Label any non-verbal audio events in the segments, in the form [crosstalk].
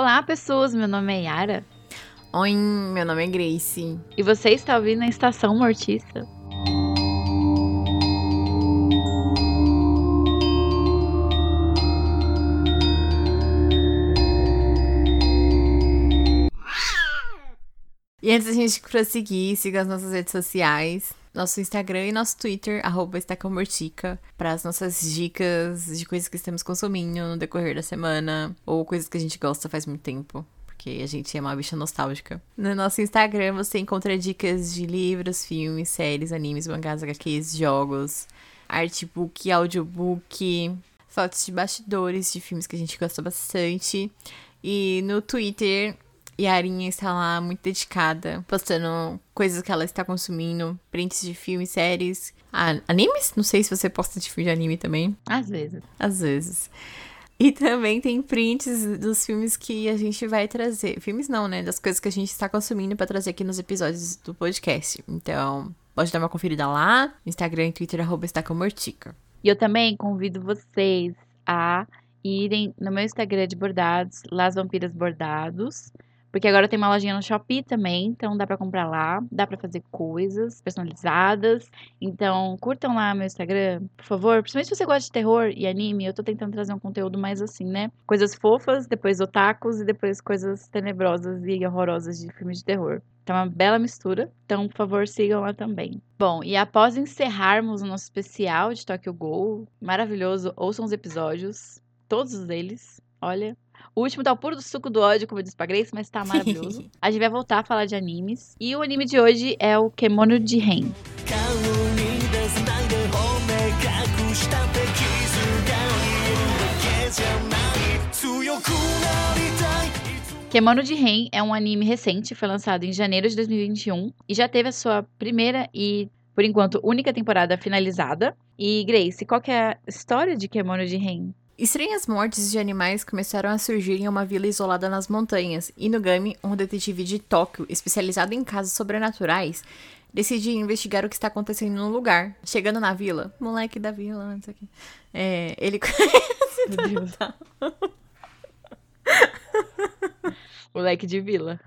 Olá, pessoas. Meu nome é Yara. Oi, meu nome é Grace. E você está ouvindo a Estação Mortiça. E antes da gente prosseguir, siga as nossas redes sociais, nosso Instagram e nosso Twitter, arroba Estacamortica, para as nossas dicas de coisas que estamos consumindo no decorrer da semana, ou coisas que a gente gosta faz muito tempo. Porque a gente é uma bicha nostálgica. No nosso Instagram você encontra dicas de livros, filmes, séries, animes, mangás, HQs, jogos, artbook, audiobook, fotos de bastidores de filmes que a gente gosta bastante. E no Twitter e a Arinha está lá muito dedicada, postando coisas que ela está consumindo, prints de filmes, séries, animes? Não sei se você posta de filme de anime também. Às vezes. Às vezes. E também tem prints dos filmes que a gente vai trazer. Filmes não, né? Das coisas que a gente está consumindo para trazer aqui nos episódios do podcast. Então, pode dar uma conferida lá. Instagram e Twitter, arroba Mortica. E eu também convido vocês a irem no meu Instagram de bordados, Las Vampiras Bordados. Porque agora tem uma lojinha no Shopee também, então dá para comprar lá, dá para fazer coisas personalizadas. Então, curtam lá meu Instagram, por favor. Principalmente se você gosta de terror e anime, eu tô tentando trazer um conteúdo mais assim, né? Coisas fofas, depois otakus e depois coisas tenebrosas e horrorosas de filmes de terror. É uma bela mistura. Então, por favor, sigam lá também. Bom, e após encerrarmos o nosso especial de Tokyo Ghoul, maravilhoso, ouçam os episódios, todos eles. Olha, o último tá o puro do suco do ódio, como eu disse pra Grace, mas tá [laughs] maravilhoso. a gente vai voltar a falar de animes. E o anime de hoje é o Kemono de Ren. Kemono de Ren é um anime recente, foi lançado em janeiro de 2021 e já teve a sua primeira e, por enquanto, única temporada finalizada. E Grace, qual que é a história de Kemono de Ren? Estranhas mortes de animais começaram a surgir em uma vila isolada nas montanhas. Inugami, um detetive de Tóquio especializado em casos sobrenaturais, decide investigar o que está acontecendo no lugar. Chegando na vila, moleque da vila, não sei o que. É, ele [laughs] conhece. Meu Deus. moleque de vila.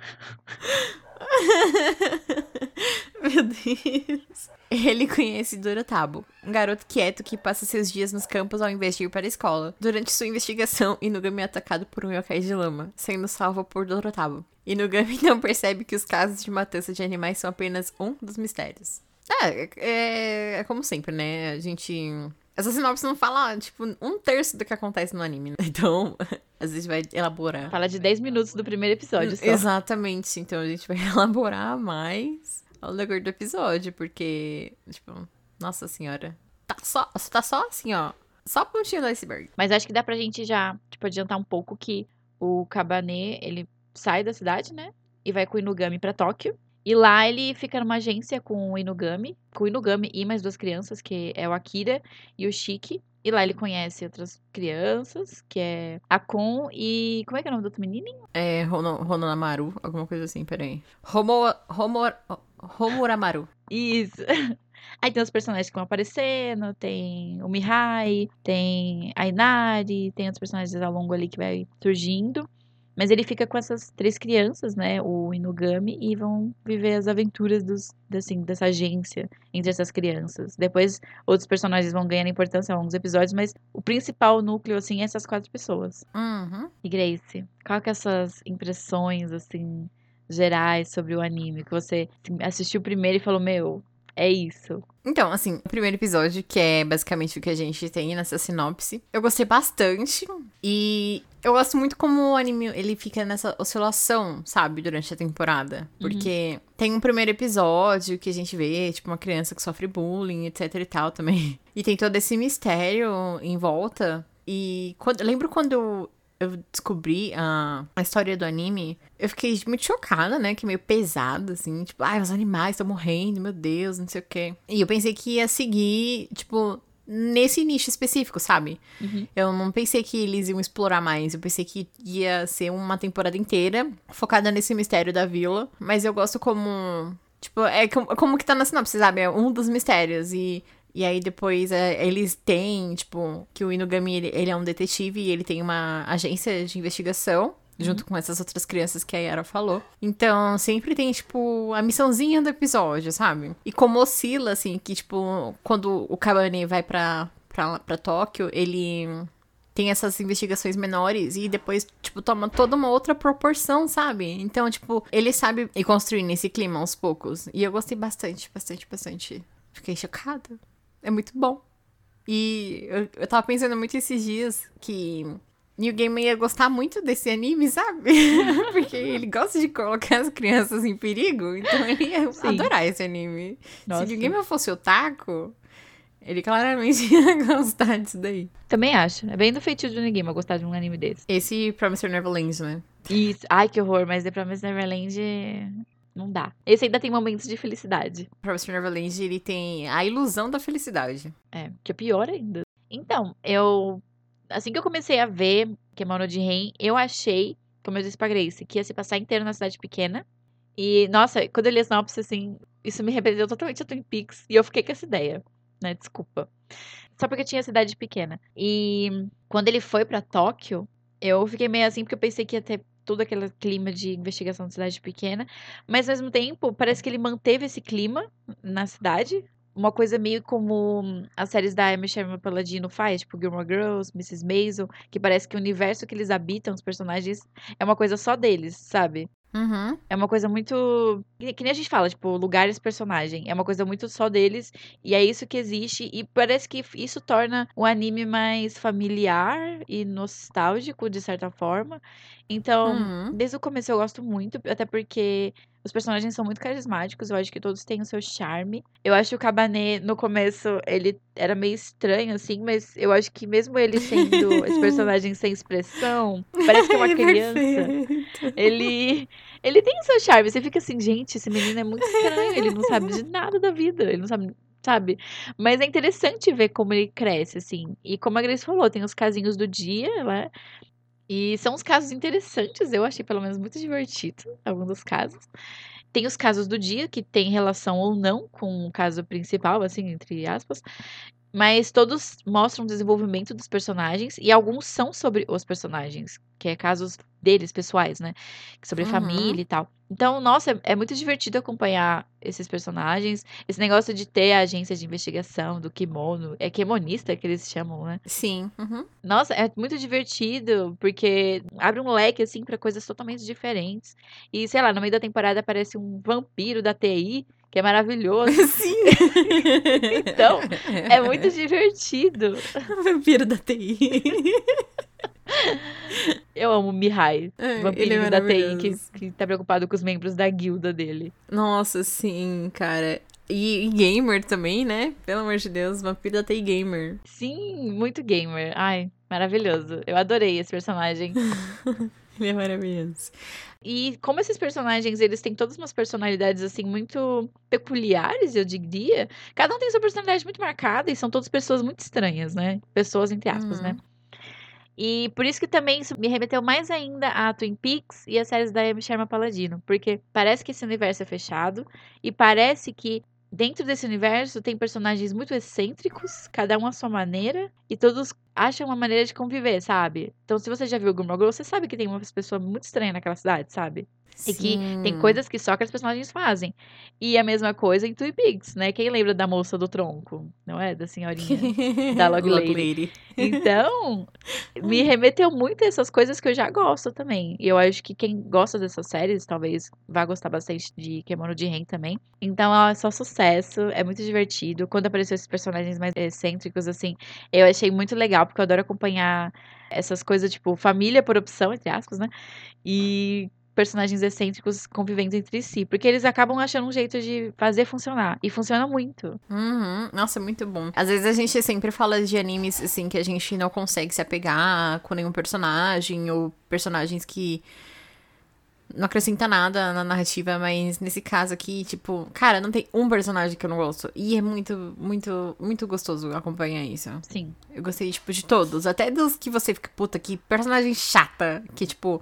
[laughs] [laughs] Meu Deus. Ele conhece Dorotabo, um garoto quieto que passa seus dias nos campos ao invés de ir para a escola. Durante sua investigação, Inugami é atacado por um yokai de lama, sendo salvo por Dorotabo. Inugami não percebe que os casos de matança de animais são apenas um dos mistérios. É, é, é como sempre, né? A gente essa sinopse não fala, tipo, um terço do que acontece no anime. Né? [laughs] Então, às vezes vai elaborar. Fala de 10 minutos do primeiro episódio só. Exatamente. Então a gente vai [laughs] elaborar mais ao decorrer do episódio, porque, tipo, nossa senhora. Tá só, tá só assim, ó. Só a pontinha do iceberg. Mas acho que dá pra gente já, tipo, adiantar um pouco que o Kabanê, ele sai da cidade, né? E vai com o Inugami pra Tóquio. E lá ele fica numa agência com o Inugami, com o Inugami e mais duas crianças, que é o Akira e o Shiki. E lá ele conhece outras crianças, que é a Kon e. Como é que é o nome do outro menininho? É Rono, alguma coisa assim, peraí. Homo, Homuramaru. Isso. [laughs] Aí tem os personagens que vão aparecendo, tem o Mihai, tem a Inari, tem outros personagens ao longo ali que vai surgindo. Mas ele fica com essas três crianças, né? O Inugami, e vão viver as aventuras dos, assim, dessa agência entre essas crianças. Depois, outros personagens vão ganhando importância ao longo dos episódios, mas o principal núcleo, assim, é essas quatro pessoas. Uhum. E Grace, qual que é as suas impressões, assim, gerais sobre o anime? Que você assim, assistiu primeiro e falou, meu, é isso. Então, assim, o primeiro episódio, que é basicamente o que a gente tem nessa sinopse, eu gostei bastante. E eu gosto muito como o anime ele fica nessa oscilação, sabe, durante a temporada. Uhum. Porque uhum. tem um primeiro episódio que a gente vê, tipo, uma criança que sofre bullying, etc e tal também. [laughs] E tem todo esse mistério em volta. E quando, lembro quando eu descobri a, a história do anime, eu fiquei muito chocada, né? Que meio pesado, assim. Tipo, ai, os animais estão morrendo, meu Deus, não sei o quê. E eu pensei que ia seguir, tipo, nesse nicho específico, sabe? Uhum. Eu não pensei que eles iam explorar mais. Eu pensei que ia ser uma temporada inteira focada nesse mistério da vila. Mas eu gosto como. Tipo, é como, como que tá na sinopse, sabe? É um dos mistérios. E e aí depois é, eles têm, tipo, que o Inugami ele, ele, é um detetive e ele tem uma agência de investigação. junto com essas outras crianças que a Yara falou. Então, sempre tem, tipo, a missãozinha do episódio, sabe? E como oscila, assim, que, tipo, quando o Kabane vai pra, pra, pra Tóquio, ele tem essas investigações menores e depois, tipo, toma toda uma outra proporção, sabe? Então, tipo, ele sabe ir construindo esse clima aos poucos. E eu gostei bastante, bastante, bastante. Fiquei chocada. É muito bom. E eu, eu tava pensando muito esses dias que New Game ia gostar muito desse anime, sabe? [laughs] Porque ele gosta de colocar as crianças em perigo, então ele ia Sim. adorar esse anime. Nossa. Se New Game fosse o Taco, ele claramente [laughs] ia gostar disso daí. Também acho. É bem do feitio de New Game gostar de um anime desse. Esse Promised Neverland, né? Isso. Ai, que horror, mas The Promised Neverland não dá. Esse ainda tem momentos de felicidade. Promised Neverland, ele tem a ilusão da felicidade. É, que é pior ainda. Então, eu assim que eu comecei a ver Kemono de Ren, eu achei, como eu disse pra Grace, que ia se passar inteiro na cidade pequena. E, nossa, quando eu li a sinopse, assim, isso me representou totalmente a Twin Peaks. E eu fiquei com essa ideia, né? Desculpa. Só porque tinha cidade pequena. E quando ele foi para Tóquio, eu fiquei meio assim, porque eu pensei que ia ter todo aquele clima de investigação de cidade pequena. Mas, ao mesmo tempo, parece que ele manteve esse clima na cidade uma coisa meio como as séries da Amy Sherman Paladino faz, tipo Gilmore Girls, Mrs. Maisel, que parece que o universo que eles habitam, os personagens, é uma coisa só deles, sabe? Uhum. É uma coisa muito. Que nem a gente fala, tipo, lugares personagem. É uma coisa muito só deles. E é isso que existe. E parece que isso torna o anime mais familiar e nostálgico, de certa forma. Então, uhum. desde o começo eu gosto muito, até porque os personagens são muito carismáticos, eu acho que todos têm o seu charme. Eu acho que o Cabané, no começo, ele era meio estranho, assim, mas eu acho que mesmo ele sendo [laughs] esse personagem sem expressão, parece que é uma [laughs] criança. Ele. Ele tem o seu charme. Você fica assim, gente, esse menino é muito estranho, ele não sabe de nada da vida. Ele não sabe sabe? Mas é interessante ver como ele cresce, assim. E como a Grace falou, tem os casinhos do dia, né? E são uns casos interessantes, eu achei pelo menos muito divertido, alguns dos casos. Tem os casos do dia, que tem relação ou não com o caso principal, assim, entre aspas. Mas todos mostram o desenvolvimento dos personagens e alguns são sobre os personagens, que é casos deles pessoais, né? Sobre uhum. família e tal. Então, nossa, é, é, muito divertido acompanhar esses personagens. Esse negócio de ter a agência de investigação do kimono, é kimonista que eles chamam, né? Sim. Uhum. Nossa, é muito divertido, porque abre um leque, assim, para coisas totalmente diferentes. E, sei lá, no meio da temporada aparece um vampiro da TI que é maravilhoso. [laughs] Sim. então, é muito [laughs] divertido. O vampiro da TI. [laughs] [laughs] Eu amo o Mihai, é, vampirinho é da TI, que, que tá preocupado com os membros da guilda dele. Nossa, sim, cara. E, e, gamer também, né? Pelo amor de Deus, vampiro da TI gamer. Sim, muito gamer. Ai, maravilhoso. Eu adorei esse personagem. [laughs] Ele é maravilhoso. E como esses personagens, eles têm todas umas personalidades, assim, muito peculiares, eu diria. Cada um tem sua personalidade muito marcada e são todas pessoas muito estranhas, né? Pessoas, entre aspas, uhum. né? E por isso que também isso me remeteu mais ainda a Twin Peaks e as séries da Amy Sherman Paladino. Porque parece que esse universo é fechado e parece que dentro desse universo tem personagens muito excêntricos, cada um à sua maneira, e todos acham uma maneira de conviver, sabe? Então, se você já viu Gilmore Girls, você sabe que tem uma pessoa muito estranha naquela cidade, sabe? Sim. E que tem coisas que só que os personagens fazem. E a mesma coisa em Twin Peaks, né? Quem lembra da moça do tronco? Não é? Da senhorinha. da [laughs] Log Lady. Lady. Então, [laughs] me remeteu muito a essas coisas que eu já gosto também. E eu acho que quem gosta dessas séries, talvez vá gostar bastante de Kemono de Ren também. Então, ó, é só sucesso. É muito divertido. Quando apareceu esses personagens mais excêntricos, assim, eu achei muito legal, porque eu adoro acompanhar essas coisas, tipo, família por opção, entre aspas, né? E personagens excêntricos convivendo entre si, porque eles acabam achando um jeito de fazer funcionar e funciona muito. Uhum. Nossa, muito bom. Às vezes a gente sempre fala de animes assim que a gente não consegue se apegar com nenhum personagem ou personagens que não acrescenta nada na narrativa, mas nesse caso aqui, tipo, cara, não tem um personagem que eu não gosto. E é muito, muito, muito gostoso acompanhar isso. Sim. Eu gostei, tipo, de todos. Até dos que você fica, puta, que personagem chata. Que, tipo,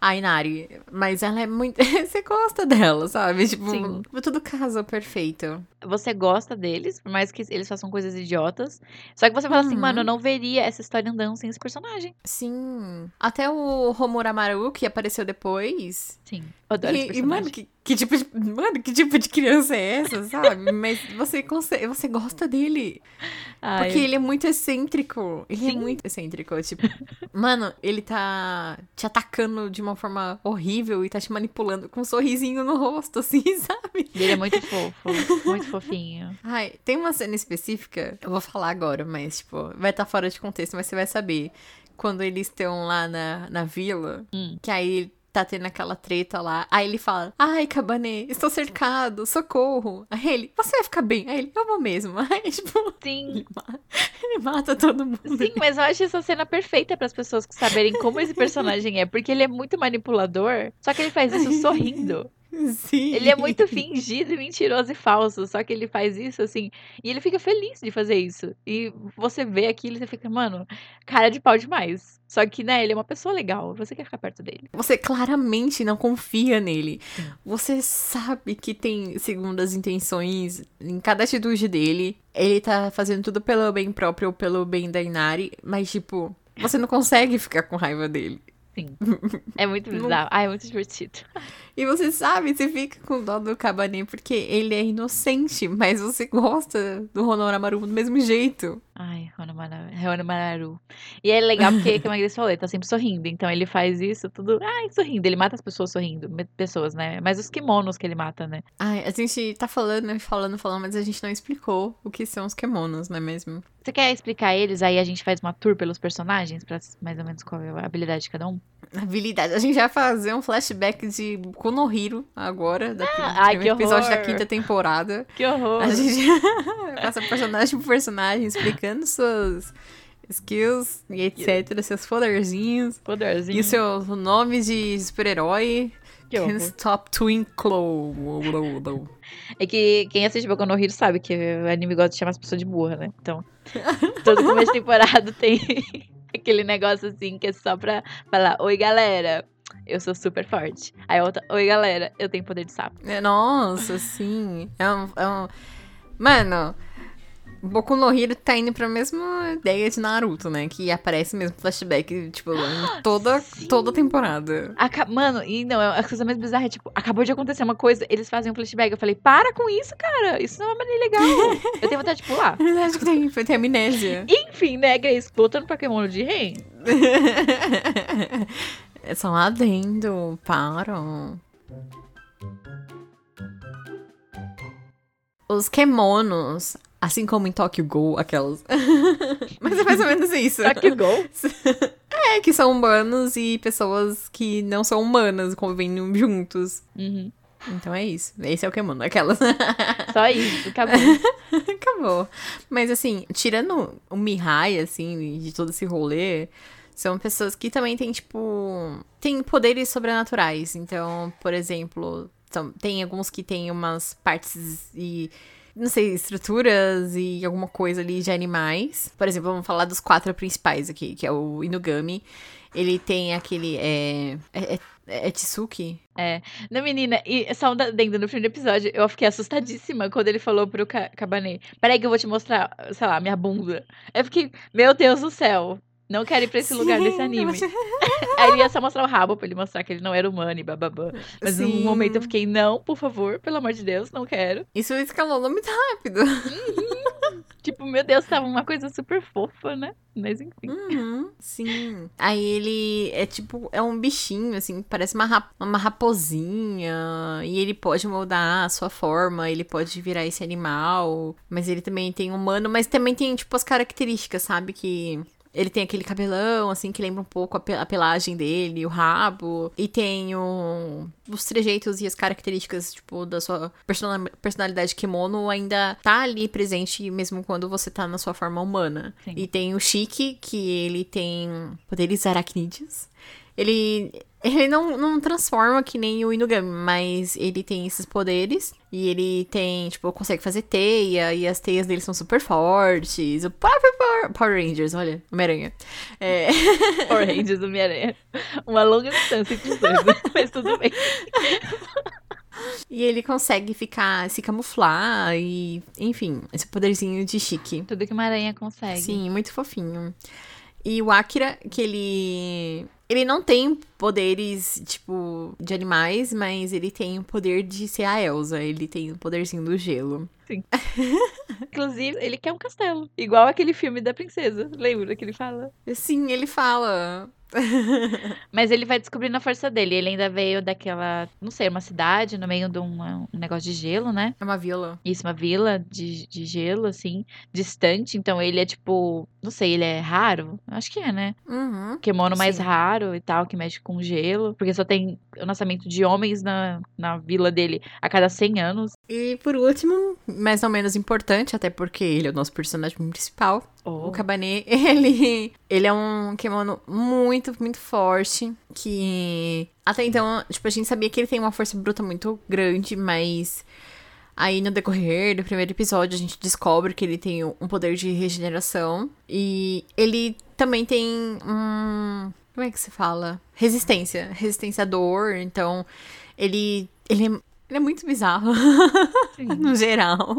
a Inari. Mas ela é muito. [laughs] Você gosta dela, sabe? Tipo, Sim. tudo casa perfeito. você gosta deles, por mais que eles façam coisas idiotas. Só que você fala assim, Uhum. mano, eu não veria essa história andando sem esse personagem. Sim. Até o Homura Maru, que apareceu depois. Sim. Adoro esse E, e, mano, que, que tipo de. Mano, que tipo de criança é essa, sabe? [laughs] Mas você consegue, você gosta dele. Ai, Porque ele é muito excêntrico. Ele é Sim. muito excêntrico. Tipo, [laughs] mano, ele tá te atacando de uma forma horrível e tá te manipulando com um sorrisinho no rosto, [laughs] assim, sabe? Ele é muito fofo, muito fofinho. Ai, tem uma cena específica, eu vou falar agora, mas, tipo, vai estar fora de contexto, mas você vai saber. Quando eles estão lá na, na vila, Hum. que aí tá tendo aquela treta lá. Aí ele fala: Ai, Cabanê, estou cercado, socorro. Aí ele, você vai ficar bem. Aí ele, eu vou mesmo. [laughs] Aí, tipo, Sim. ele mata, ele mata todo mundo. Sim, mas eu acho essa cena perfeita para as pessoas que saberem como esse personagem é, porque ele é muito manipulador, só que ele faz isso [laughs] sorrindo. Sim. Ele é muito fingido, e mentiroso e falso, só que ele faz isso assim, e ele fica feliz de fazer isso. E você vê aquilo e você fica, mano, cara de pau demais. Só que, né, ele é uma pessoa legal, você quer ficar perto dele. Você claramente não confia nele. Você sabe que tem segundas intenções em cada atitude dele. Ele tá fazendo tudo pelo bem próprio ou pelo bem da Inari, mas, tipo, você não consegue ficar com raiva dele. Sim. [laughs] É muito Não- bizarro. Ai, é muito divertido. [laughs] E você sabe, você fica com dó do Cabané porque ele é inocente, mas você gosta do Honoramaru do mesmo jeito. Ai, Honomararu. E é legal porque, como a Grace falou, ele tá sempre sorrindo. Então ele faz isso tudo, ai, sorrindo. Ele mata as pessoas sorrindo. Pessoas, né? Mas os kimonos que ele mata, né? Ai, a gente tá falando, falando, falando, mas a gente não explicou o que são os kemonos, não é mesmo? Você quer explicar eles? Aí a gente faz uma tour pelos personagens, pra mais ou menos qual é a habilidade de cada um? Habilidade. A gente vai fazer um flashback de Boku no Hero agora, daqui, Ah, no ai, episódio da horror. quinta temporada. Que horror! A gente [laughs] passa personagem por personagem, explicando suas skills e etc, seus poderzinhos. Poderzinho. E o seu nome de super-herói. Que. Can't Stop Twinkle. É que quem assiste Boku no Hero sabe que o anime gosta de chamar as pessoas de burra, né? Então, todo começo de temporada tem [laughs] aquele negócio assim que é só pra falar: Oi, galera, eu sou super forte. Aí a outra: Oi, galera, eu tenho poder de sapo. É, Nossa, sim. É um, é um... Mano, Boku no Hero tá indo pra mesma ideia de Naruto, né? Que aparece mesmo flashback, tipo, em [gasps] toda, toda temporada. Aca- Mano, e não, a coisa mais bizarra é tipo: acabou de acontecer uma coisa, eles fazem um flashback. Eu falei: Para com isso, cara, isso não é uma maneira legal. [laughs] eu tenho vontade de pular. [laughs] Acho que tem, tem amnésia. Enfim, né, Grace, voltando Pokémon de Ren. [laughs] É só um adendo, para. Os kemonos, assim como em Tokyo Ghoul, aquelas. [laughs] Mas é mais ou menos isso. Que gol. [laughs] É, que são humanos e pessoas que não são humanas convivendo juntos. Uhum. Então é isso. Esse é o kemono, aquelas. [laughs] Só isso, acabou. Acabou. Mas assim, tirando o Mihai, assim, de todo esse rolê, são pessoas que também têm, tipo. Tem poderes sobrenaturais. Então, por exemplo, são- tem alguns que têm umas partes e. Não sei, estruturas e alguma coisa ali de animais. Por exemplo, vamos falar dos quatro principais aqui, que é o Inugami. Ele tem aquele. É. É, é, é Tsuki? Não, menina, e só um dentro no primeiro episódio, eu fiquei assustadíssima quando ele falou pro Ca- Cabanê. Peraí que eu vou te mostrar, sei lá, minha bunda. Eu fiquei, meu Deus do céu. Não quero ir pra esse lugar desse Sim, anime. eu [laughs] Aí ele ia só mostrar o rabo pra ele mostrar que ele não era humano e bababá. Mas Sim. num momento eu fiquei, não, por favor, pelo amor de Deus, não quero. Isso escalou muito rápido. Tipo, meu Deus, tava uma coisa super fofa, né? Mas enfim. Uhum, sim. Aí ele é tipo, é um bichinho, assim, parece uma, rap- uma raposinha. E ele pode moldar a sua forma, ele pode virar esse animal. Mas ele também tem humano, mas também tem, tipo, as características, sabe? Que. Ele tem aquele cabelão, assim, que lembra um pouco a, pe- a pelagem dele, o rabo. E tem o- os trejeitos e as características, tipo, da sua persona- personalidade kimono ainda tá ali presente mesmo quando você tá na sua forma humana. Sim. E tem o Shiki, que ele tem poderes aracnídeos. Ele, ele não, não transforma que nem o Inugami, mas ele tem esses poderes. E ele tem, tipo, consegue fazer teia, e as teias dele são super fortes. O próprio Power, Power Rangers, olha, Homem-Aranha. É, [laughs] Power Rangers Homem-Aranha. Uma longa distância entre os dois, [laughs] mas tudo bem. E ele consegue ficar, se camuflar e, enfim, esse poderzinho de chique. Tudo que uma aranha consegue. Sim, muito fofinho. E o Akira, que ele. Ele não tem poderes, tipo, de animais, mas ele tem o poder de ser a Elsa. Ele tem o poderzinho do gelo. [laughs] Inclusive, ele quer um castelo. Igual aquele filme da princesa. Lembra que ele fala? Sim, ele fala. [laughs] Mas ele vai descobrindo a força dele. Ele ainda veio daquela, não sei, uma cidade no meio de um, um negócio de gelo, né? É uma vila. Isso, uma vila de, de gelo, assim, distante. Então ele é tipo, não sei, ele é raro? Acho que é, né? Uhum. Kemono mais Sim. raro e tal, que mexe com gelo. Porque só tem o nascimento de homens na, na vila dele a cada 100 anos. E por último, mas não menos importante, até porque ele é o nosso personagem principal, Oh. O Cabané, [laughs] ele, ele é um Kemono muito, muito forte. Que até então, tipo, a gente sabia que ele tem uma força bruta muito grande, mas aí no decorrer do primeiro episódio a gente descobre que ele tem um poder de regeneração. E ele também tem um. Como é que se fala? Resistência. Resistência à dor. Então, ele. Ele é, ele é muito bizarro, [laughs] no geral.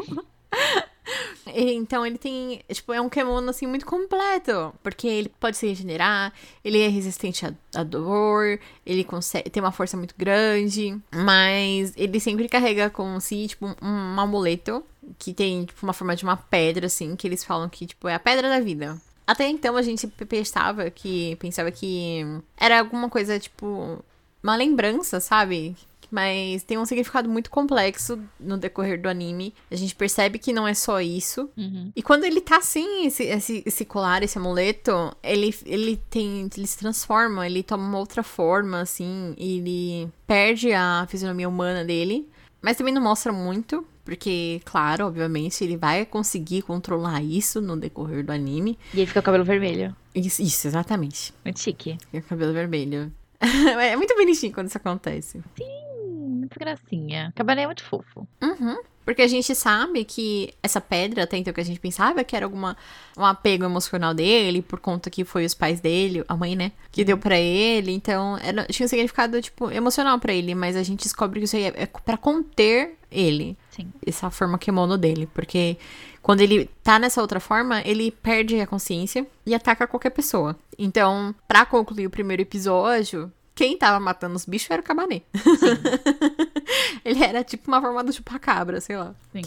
Então ele tem, tipo, é um Kemono assim muito completo, porque ele pode se regenerar, ele é resistente à, dor, ele consegue tem uma força muito grande, mas ele sempre carrega com si, tipo, um, um amuleto que tem tipo uma forma de uma pedra assim, que eles falam que tipo é a pedra da vida. Até então a gente pensava que pensava que era alguma coisa tipo uma lembrança, sabe? Mas tem um significado muito complexo no decorrer do anime. A gente percebe que não é só isso. Uhum. E quando ele tá sem esse, esse, esse colar, esse amuleto, ele, ele tem. Ele se transforma, ele toma uma outra forma, assim, e ele perde a fisionomia humana dele. Mas também não mostra muito, porque, claro, obviamente, ele vai conseguir controlar isso no decorrer do anime. E ele fica com o cabelo vermelho. Isso, isso, exatamente. Muito chique. E o cabelo vermelho. [laughs] é muito bonitinho quando isso acontece. Hum, muito gracinha. Cabané é muito fofo. Uhum. Porque a gente sabe que essa pedra, até então que a gente pensava que era alguma um apego emocional dele, por conta que foi os pais dele, a mãe, né, que deu pra ele, então era, tinha um significado, tipo, emocional pra ele, mas a gente descobre que isso aí é, é pra conter ele, Sim. essa forma kemono dele, porque quando ele tá nessa outra forma, ele perde a consciência e ataca qualquer pessoa. Então, pra concluir o primeiro episódio, quem tava matando os bichos era o Cabané. [laughs] ele era tipo uma forma do chupacabra, sei lá. Sim.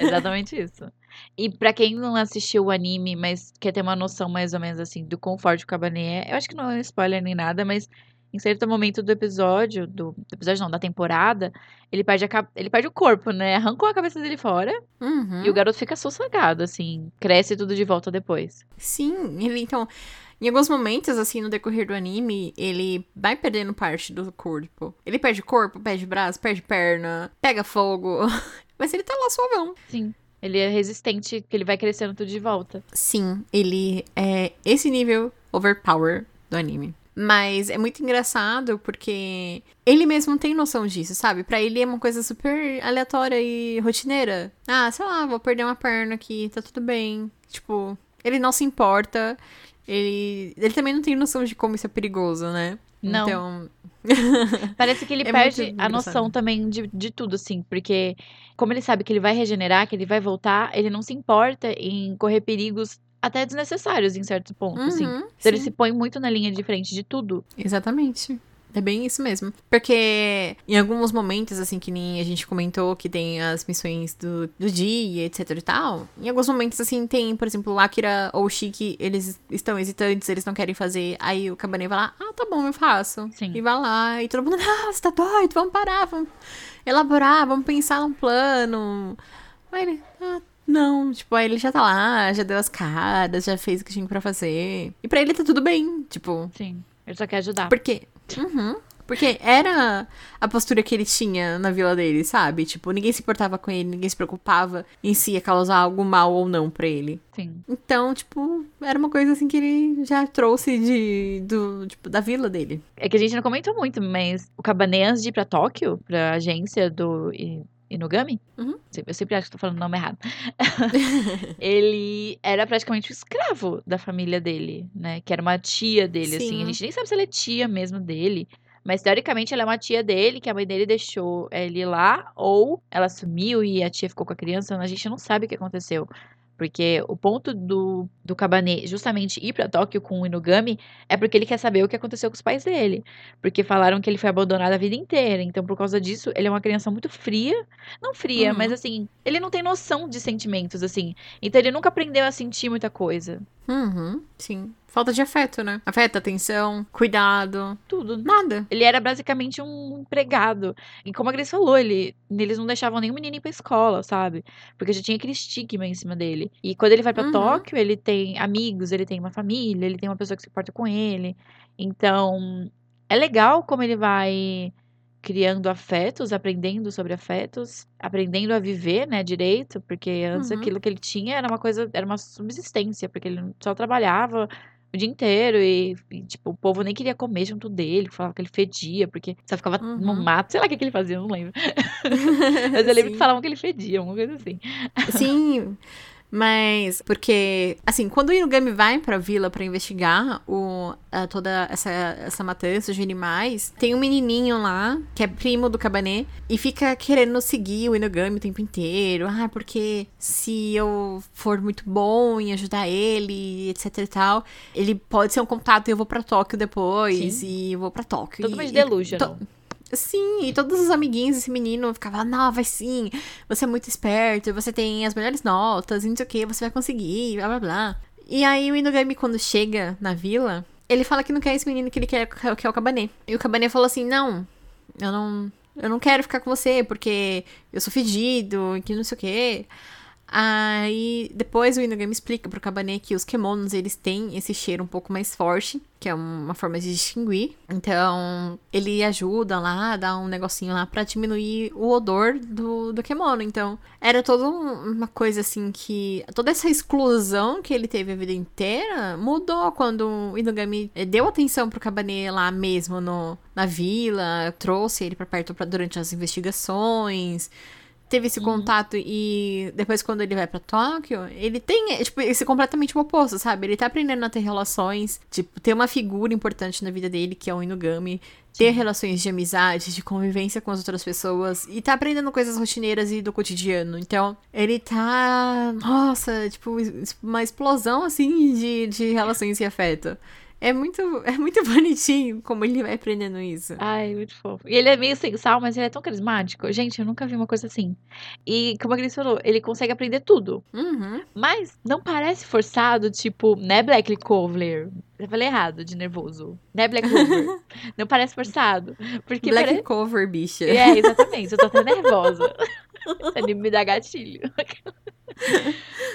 Exatamente isso. E pra quem não assistiu o anime, mas quer ter uma noção mais ou menos assim do quão forte o Cabané é, eu acho que não é spoiler nem nada, mas em certo momento do episódio, do, do episódio não, da temporada, ele perde, a, ele perde o corpo, né? Arrancou a cabeça dele fora Uhum. e o garoto fica sossegado, assim, cresce tudo de volta depois. Sim, ele então. Em alguns momentos, assim, no decorrer do anime, ele vai perdendo parte do corpo. Ele perde corpo, perde braço, perde perna, pega fogo. [laughs] Mas ele tá lá suavão. Sim. Ele é resistente, que ele vai crescendo tudo de volta. Sim, ele é esse nível overpower do anime. Mas é muito engraçado porque ele mesmo tem noção disso, sabe? Pra ele é uma coisa super aleatória e rotineira. Ah, sei lá, vou perder uma perna aqui, tá tudo bem. Tipo, ele não se importa. Ele, ele também não tem noção de como isso é perigoso, né? Não. Então, [laughs] Parece que ele É perde a noção também de, de tudo, assim, porque como ele sabe que ele vai regenerar, que ele vai voltar, ele não se importa em correr perigos até desnecessários em certos pontos, assim. uhum, Então ele se põe muito na linha de frente de tudo. Exatamente. É bem isso mesmo. Porque em alguns momentos, assim, que nem a gente comentou que tem as missões do, do dia, etc e tal. Em alguns momentos, assim, tem, por exemplo, o Akira ou o Shiki, eles estão hesitantes, eles não querem fazer. Aí o Cabanê vai lá, ah, tá bom, eu faço. Sim. E vai lá, e todo mundo, [laughs] ah, você tá doido, vamos parar, vamos elaborar, vamos pensar num plano. Aí ele, ah, não, tipo, aí ele já tá lá, já deu as caras, já fez o que tinha pra fazer. E pra ele tá tudo bem, tipo, Sim. Ele só quer ajudar. porque. Uhum. Porque era a postura que ele tinha na vila dele, sabe? Tipo, ninguém se importava com ele, ninguém se preocupava em se ia causar algo mal ou não pra ele. Sim. Então, tipo, era uma coisa assim que ele já trouxe de, do, tipo, da vila dele. É que a gente não comentou muito, mas o Cabanê, antes de ir pra Tóquio, pra agência do I- Inugami, Uhum. eu sempre acho que tô falando o nome errado. [laughs] [laughs] ele era praticamente o escravo da família dele, né? Que era uma tia dele, assim. Sim. A gente nem sabe se ela é tia mesmo dele. Mas teoricamente ela é uma tia dele, que a mãe dele deixou ele lá, ou ela sumiu e a tia ficou com a criança. A gente não sabe o que aconteceu. Porque o ponto do, do Kabane justamente ir para Tóquio com o Inugami é porque ele quer saber o que aconteceu com os pais dele. Porque falaram que ele foi abandonado a vida inteira. Então, por causa disso, ele é uma criança muito fria. Não fria, Uhum. mas assim, ele não tem noção de sentimentos, assim. Então, ele nunca aprendeu a sentir muita coisa. Uhum, sim. Falta de afeto, né? Afeto, atenção, cuidado, Tudo. nada. Ele era basicamente um empregado. E como a Grace falou, ele, eles não deixavam nenhum menino ir pra escola, sabe? Porque já tinha aquele estigma em cima dele. E quando ele vai pra Uhum. Tóquio, ele tem amigos, ele tem uma família, ele tem uma pessoa que se importa com ele. Então, é legal como ele vai criando afetos, aprendendo sobre afetos, aprendendo a viver, né, direito, porque antes Uhum. aquilo que ele tinha era uma coisa, era uma subsistência, porque ele só trabalhava o dia inteiro e, e, tipo, o povo nem queria comer junto dele, falava que ele fedia, porque só ficava no Uhum. mato, sei lá o que, que ele fazia, não lembro. [laughs] Mas eu lembro que Sim. falavam que ele fedia, uma coisa assim. Sim, mas porque assim, quando o Inugami vai pra vila pra investigar o a- toda essa essa matança de animais, tem um menininho lá que é primo do Cabané e fica querendo seguir o Inugami o tempo inteiro. Ah, porque se eu for muito bom em ajudar ele, etc e tal, ele pode ser um contato e eu vou pra Tóquio depois e eu vou pra Tóquio. Totalmente e, delusional. Sim, e todos os amiguinhos desse menino ficavam, não, vai sim, você é muito esperto, você tem as melhores notas, e não sei o que, você vai conseguir, blá blá blá. E aí o Inugami, quando chega na vila, ele fala que não quer esse menino, que ele quer, que é o Cabané. E o Cabané falou assim, não, eu não, eu não quero ficar com você, porque eu sou fedido, que não sei o que. Aí, depois o Inugami explica pro Cabané que os Kemonos, eles têm esse cheiro um pouco mais forte, que é uma forma de distinguir. Então, ele ajuda lá, dá um negocinho lá pra diminuir o odor do, do Kemono. Então, era toda um- uma coisa assim que... Toda essa exclusão que ele teve a vida inteira mudou quando o Inugami eh, deu atenção pro Cabané lá mesmo no, na vila, trouxe ele pra perto pra, durante as investigações teve esse contato e depois quando ele vai pra Tóquio, ele tem, é, tipo, esse completamente o oposto, sabe? Ele tá aprendendo a ter relações, tipo, ter uma figura importante na vida dele, que é o Inugami, ter relações de amizade, de convivência com as outras pessoas e tá aprendendo coisas rotineiras e do cotidiano. Então, ele tá, nossa, tipo, uma explosão assim de, de relações e afeto. É muito, [laughs] é muito bonitinho como ele vai aprendendo isso. Ai, muito fofo. E ele é meio sem sal, mas ele é tão carismático. Gente, eu nunca vi uma coisa assim. E, como a Grace falou, ele consegue aprender tudo. Uhum. Mas não parece forçado, tipo, né, Black Clover? Eu falei errado, de nervoso. Né, Black Clover? [laughs] não parece forçado. Porque Black parece... cover, bicha. É, exatamente. Eu tô até nervosa. [laughs] Esse anime me dá gatilho.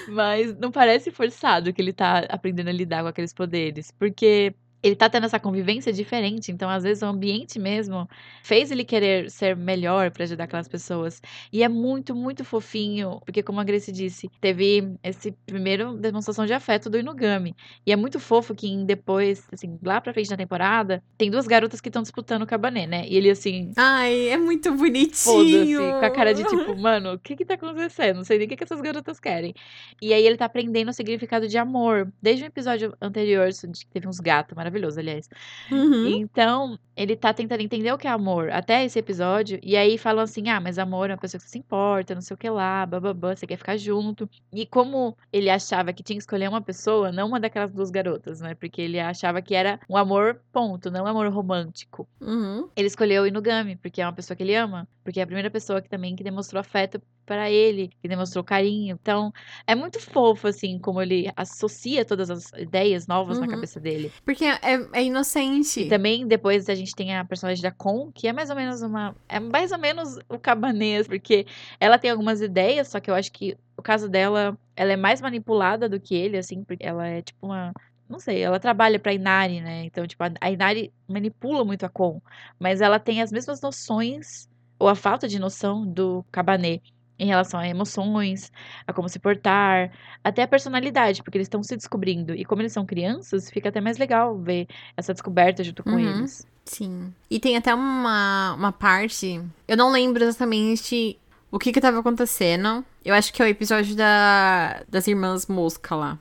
Mas não parece forçado que ele tá aprendendo a lidar com aqueles poderes. Porque ele tá tendo essa convivência diferente. Então, às vezes, o ambiente mesmo fez ele querer ser melhor pra ajudar aquelas pessoas. E é muito, muito fofinho. Porque, como a Grace disse, teve esse primeiro demonstração de afeto do Inugami. E é muito fofo que depois, assim, lá pra frente na temporada, tem duas garotas que estão disputando o cabané, né? E ele, assim, Ai, é muito Foda-se, bonitinho. com a cara de tipo, mano, o que que tá acontecendo? Não sei nem o que, que essas garotas querem. E aí ele tá aprendendo o significado de amor. Desde o episódio anterior, teve uns gatos, maravilhoso, aliás. Uhum. Então, ele tá tentando entender o que é amor até esse episódio. E aí falam assim: ah, mas amor é uma pessoa que se importa, não sei o que lá, bababã, você quer ficar junto. E como ele achava que tinha que escolher uma pessoa, não uma daquelas duas garotas, né? Porque ele achava que era um amor, ponto, não um amor romântico Uhum. ele escolheu o Inugami, porque é uma pessoa que ele ama, porque é a primeira pessoa que também que demonstrou afeto para ele, que demonstrou carinho. Então, é muito fofo assim como ele associa todas as ideias novas na Uhum. cabeça dele. Porque é, é inocente. E também depois a gente tem a personagem da Kon, que é mais ou menos uma é mais ou menos o cabanês, porque ela tem algumas ideias, só que eu acho que o caso dela, ela é mais manipulada do que ele, assim, porque ela é tipo uma não sei, ela trabalha pra Inari, né? Então, tipo, a Inari manipula muito a Kon, mas ela tem as mesmas noções, ou a falta de noção do Cabané em relação a emoções, a como se portar, até a personalidade, porque eles estão se descobrindo. E como eles são crianças, fica até mais legal ver essa descoberta junto com Uhum. eles. Sim. E tem até uma, uma parte. Eu não lembro exatamente o que que tava acontecendo. Eu acho que é o episódio da, das irmãs Mosca lá.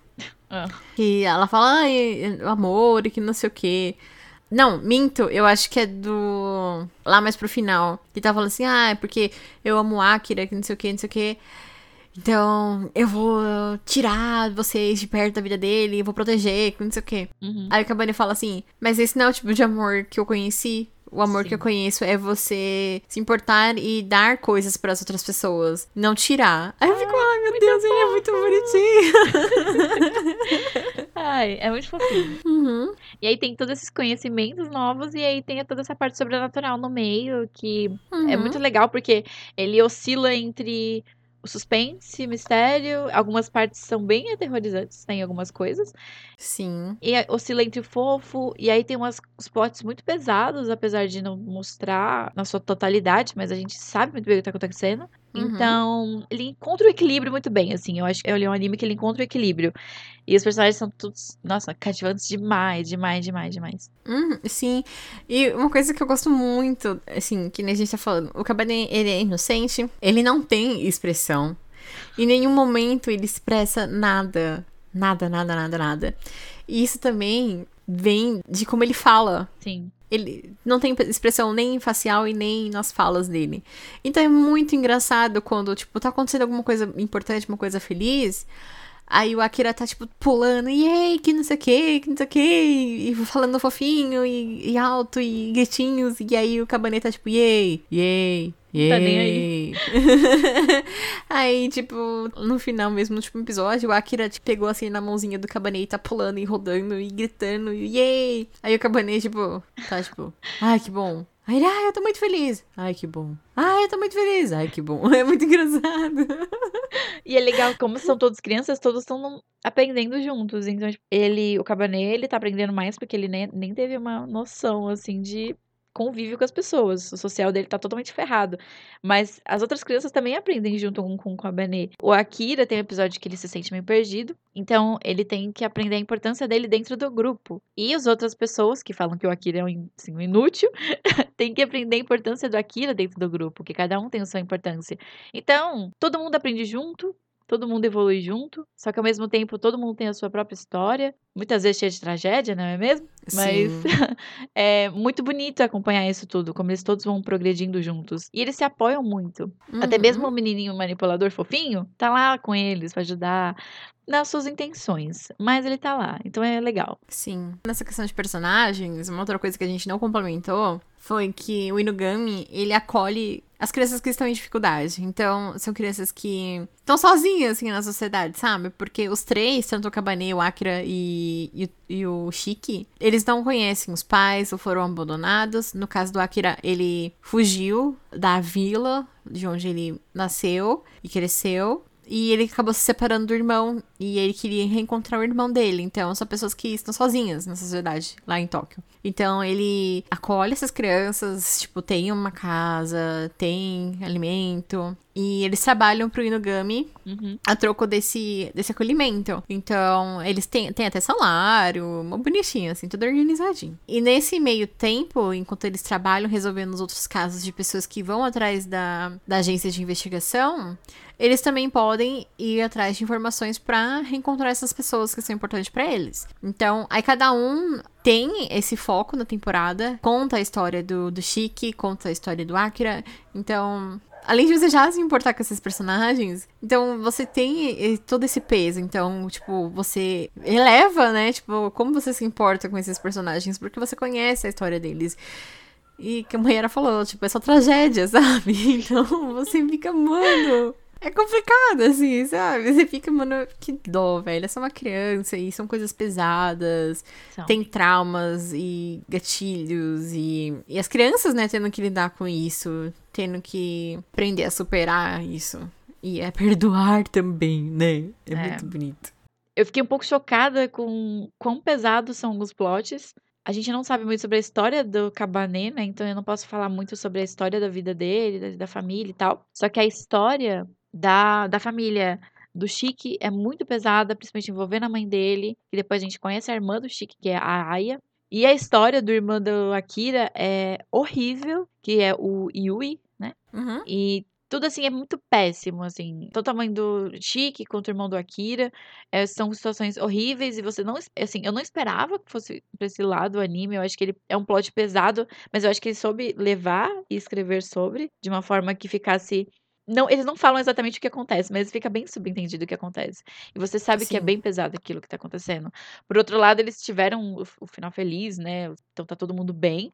Ah. Que ela fala, ai, amor, e que não sei o quê. Não, minto, eu acho que é do. Lá mais pro final. Que tá falando assim, ah, é porque eu amo Akira, que não sei o que, não sei o que. Então, eu vou tirar vocês de perto da vida dele, vou proteger, que não sei o que. Uhum. Aí o Cabane fala assim, mas esse não é o tipo de amor que eu conheci. O amor Sim. que eu conheço é você se importar e dar coisas para as outras pessoas, não tirar. Aí eu fico, ai meu Deus, ele é muito bonitinho. [laughs] Ai, é muito fofinho. Uhum. E aí tem todos esses conhecimentos novos, e aí tem toda essa parte sobrenatural no meio, que é Uhum. muito legal, porque ele oscila entre suspense, mistério, algumas partes são bem aterrorizantes, tem algumas coisas, Sim. e aí oscila entre fofo, e aí tem umas, uns plots muito pesados, apesar de não mostrar na sua totalidade, mas a gente sabe muito bem o que tá acontecendo. Uhum. Então, ele encontra o equilíbrio muito bem, assim. Eu acho que ele é um anime que ele encontra o equilíbrio. E os personagens são todos, nossa, cativantes demais, demais, demais, demais. Uhum, sim. E uma coisa que eu gosto muito, assim, que nem a gente tá falando, o Cabernet, ele é inocente, ele não tem expressão. Em nenhum momento ele expressa nada. Nada, nada, nada, nada. E isso também vem de como ele fala. Sim. Ele não tem expressão nem facial e nem nas falas dele. Então é muito engraçado quando, tipo, tá acontecendo alguma coisa importante, uma coisa feliz. Aí o Akira tá, tipo, pulando, yay, que não sei o que, que não sei o que, e falando fofinho e, e alto e gritinhos. E aí o Cabanet tá, tipo, yay, yay, yay. Tá nem aí. [laughs] aí, tipo, no final mesmo, no último episódio, o Akira tipo, pegou assim na mãozinha do Cabanet e tá pulando e rodando e gritando, e yay! Aí o Cabanet, tipo, tá tipo, ai que bom. Aí ele, ai, eu tô muito feliz. Ai, que bom. Ai, eu tô muito feliz. Ai, que bom. [laughs] É muito engraçado. [laughs] E é legal, como são todos crianças, todos estão aprendendo juntos. Então, tipo, ele, o Cabernet, ele tá aprendendo mais porque ele nem, nem teve uma noção, assim, de convívio com as pessoas. O social dele tá totalmente ferrado. Mas as outras crianças também aprendem junto com, com o Cabernet. O Akira tem um episódio que ele se sente meio perdido. Então, ele tem que aprender a importância dele dentro do grupo. E as outras pessoas que falam que o Akira é um, assim, um inútil, [laughs] tem que aprender a importância do Akira dentro do grupo, porque cada um tem a sua importância. Então, todo mundo aprende junto, todo mundo evolui junto, só que ao mesmo tempo todo mundo tem a sua própria história, muitas vezes cheia de tragédia, não é mesmo? Mas Sim. [laughs] é muito bonito acompanhar isso tudo, como eles todos vão progredindo juntos. E eles se apoiam muito. Até Uhum. mesmo o menininho manipulador fofinho tá lá com eles pra ajudar nas suas intenções, mas ele tá lá, então é legal. Sim. Nessa questão de personagens, uma outra coisa que a gente não complementou foi que o Inugami, ele acolhe as crianças que estão em dificuldade. Então, são crianças que estão sozinhas, assim, na sociedade, sabe? Porque os três, tanto o Kabane, o Akira e, e, e o Shiki, eles não conhecem os pais ou foram abandonados. No caso do Akira, ele fugiu da vila de onde ele nasceu e cresceu. E ele acabou se separando do irmão e ele queria reencontrar o irmão dele. Então, são pessoas que estão sozinhas na sociedade lá em Tóquio. Então, ele acolhe essas crianças, tipo, tem uma casa, tem alimento. E eles trabalham pro Inugami Uhum. a troco desse, desse acolhimento. Então, eles têm, têm até salário, uma bonitinho, assim, tudo organizadinho. E nesse meio tempo, enquanto eles trabalham resolvendo os outros casos de pessoas que vão atrás da, da agência de investigação, eles também podem ir atrás de informações pra reencontrar essas pessoas que são importantes pra eles. Então, aí cada um tem esse foco na temporada, conta a história do, do Shiki, conta a história do Akira. Então, além de você já se importar com esses personagens, então você tem todo esse peso. Então, tipo, você eleva, né? Tipo, como você se importa com esses personagens, porque você conhece a história deles. E que a Mayara falou, tipo, é só tragédia, [laughs] sabe? Então você fica, mano. É complicado, assim, sabe? Você fica, mano, que dó, velho. É só uma criança e são coisas pesadas. São. Tem traumas e gatilhos e, e as crianças, né, tendo que lidar com isso, tendo que aprender a superar isso. E é [laughs] perdoar também, né? É, É. muito bonito. Eu fiquei um pouco chocada com quão pesados são alguns plots. A gente não sabe muito sobre a história do Cabané, né? Então eu não posso falar muito sobre a história da vida dele, da, da família e tal. Só que a história da, da família do Chique é muito pesada, principalmente envolvendo a mãe dele. E depois a gente conhece a irmã do Chique, que é a Aya. E a história do irmão do Akira é horrível, que é o Yui, né? Uhum. E tudo assim é muito péssimo, assim. Tanto a mãe do Chique quanto o irmão do Akira. é, são situações horríveis e você não. Assim, eu não esperava que fosse pra esse lado o anime. Eu acho que ele é um plot pesado, mas eu acho que ele soube levar e escrever sobre de uma forma que ficasse. Não, eles não falam exatamente o que acontece, mas fica bem subentendido o que acontece. E você sabe que é Sim. bem pesado aquilo que tá acontecendo. Por outro lado, eles tiveram o, o final feliz, né? Então tá todo mundo bem.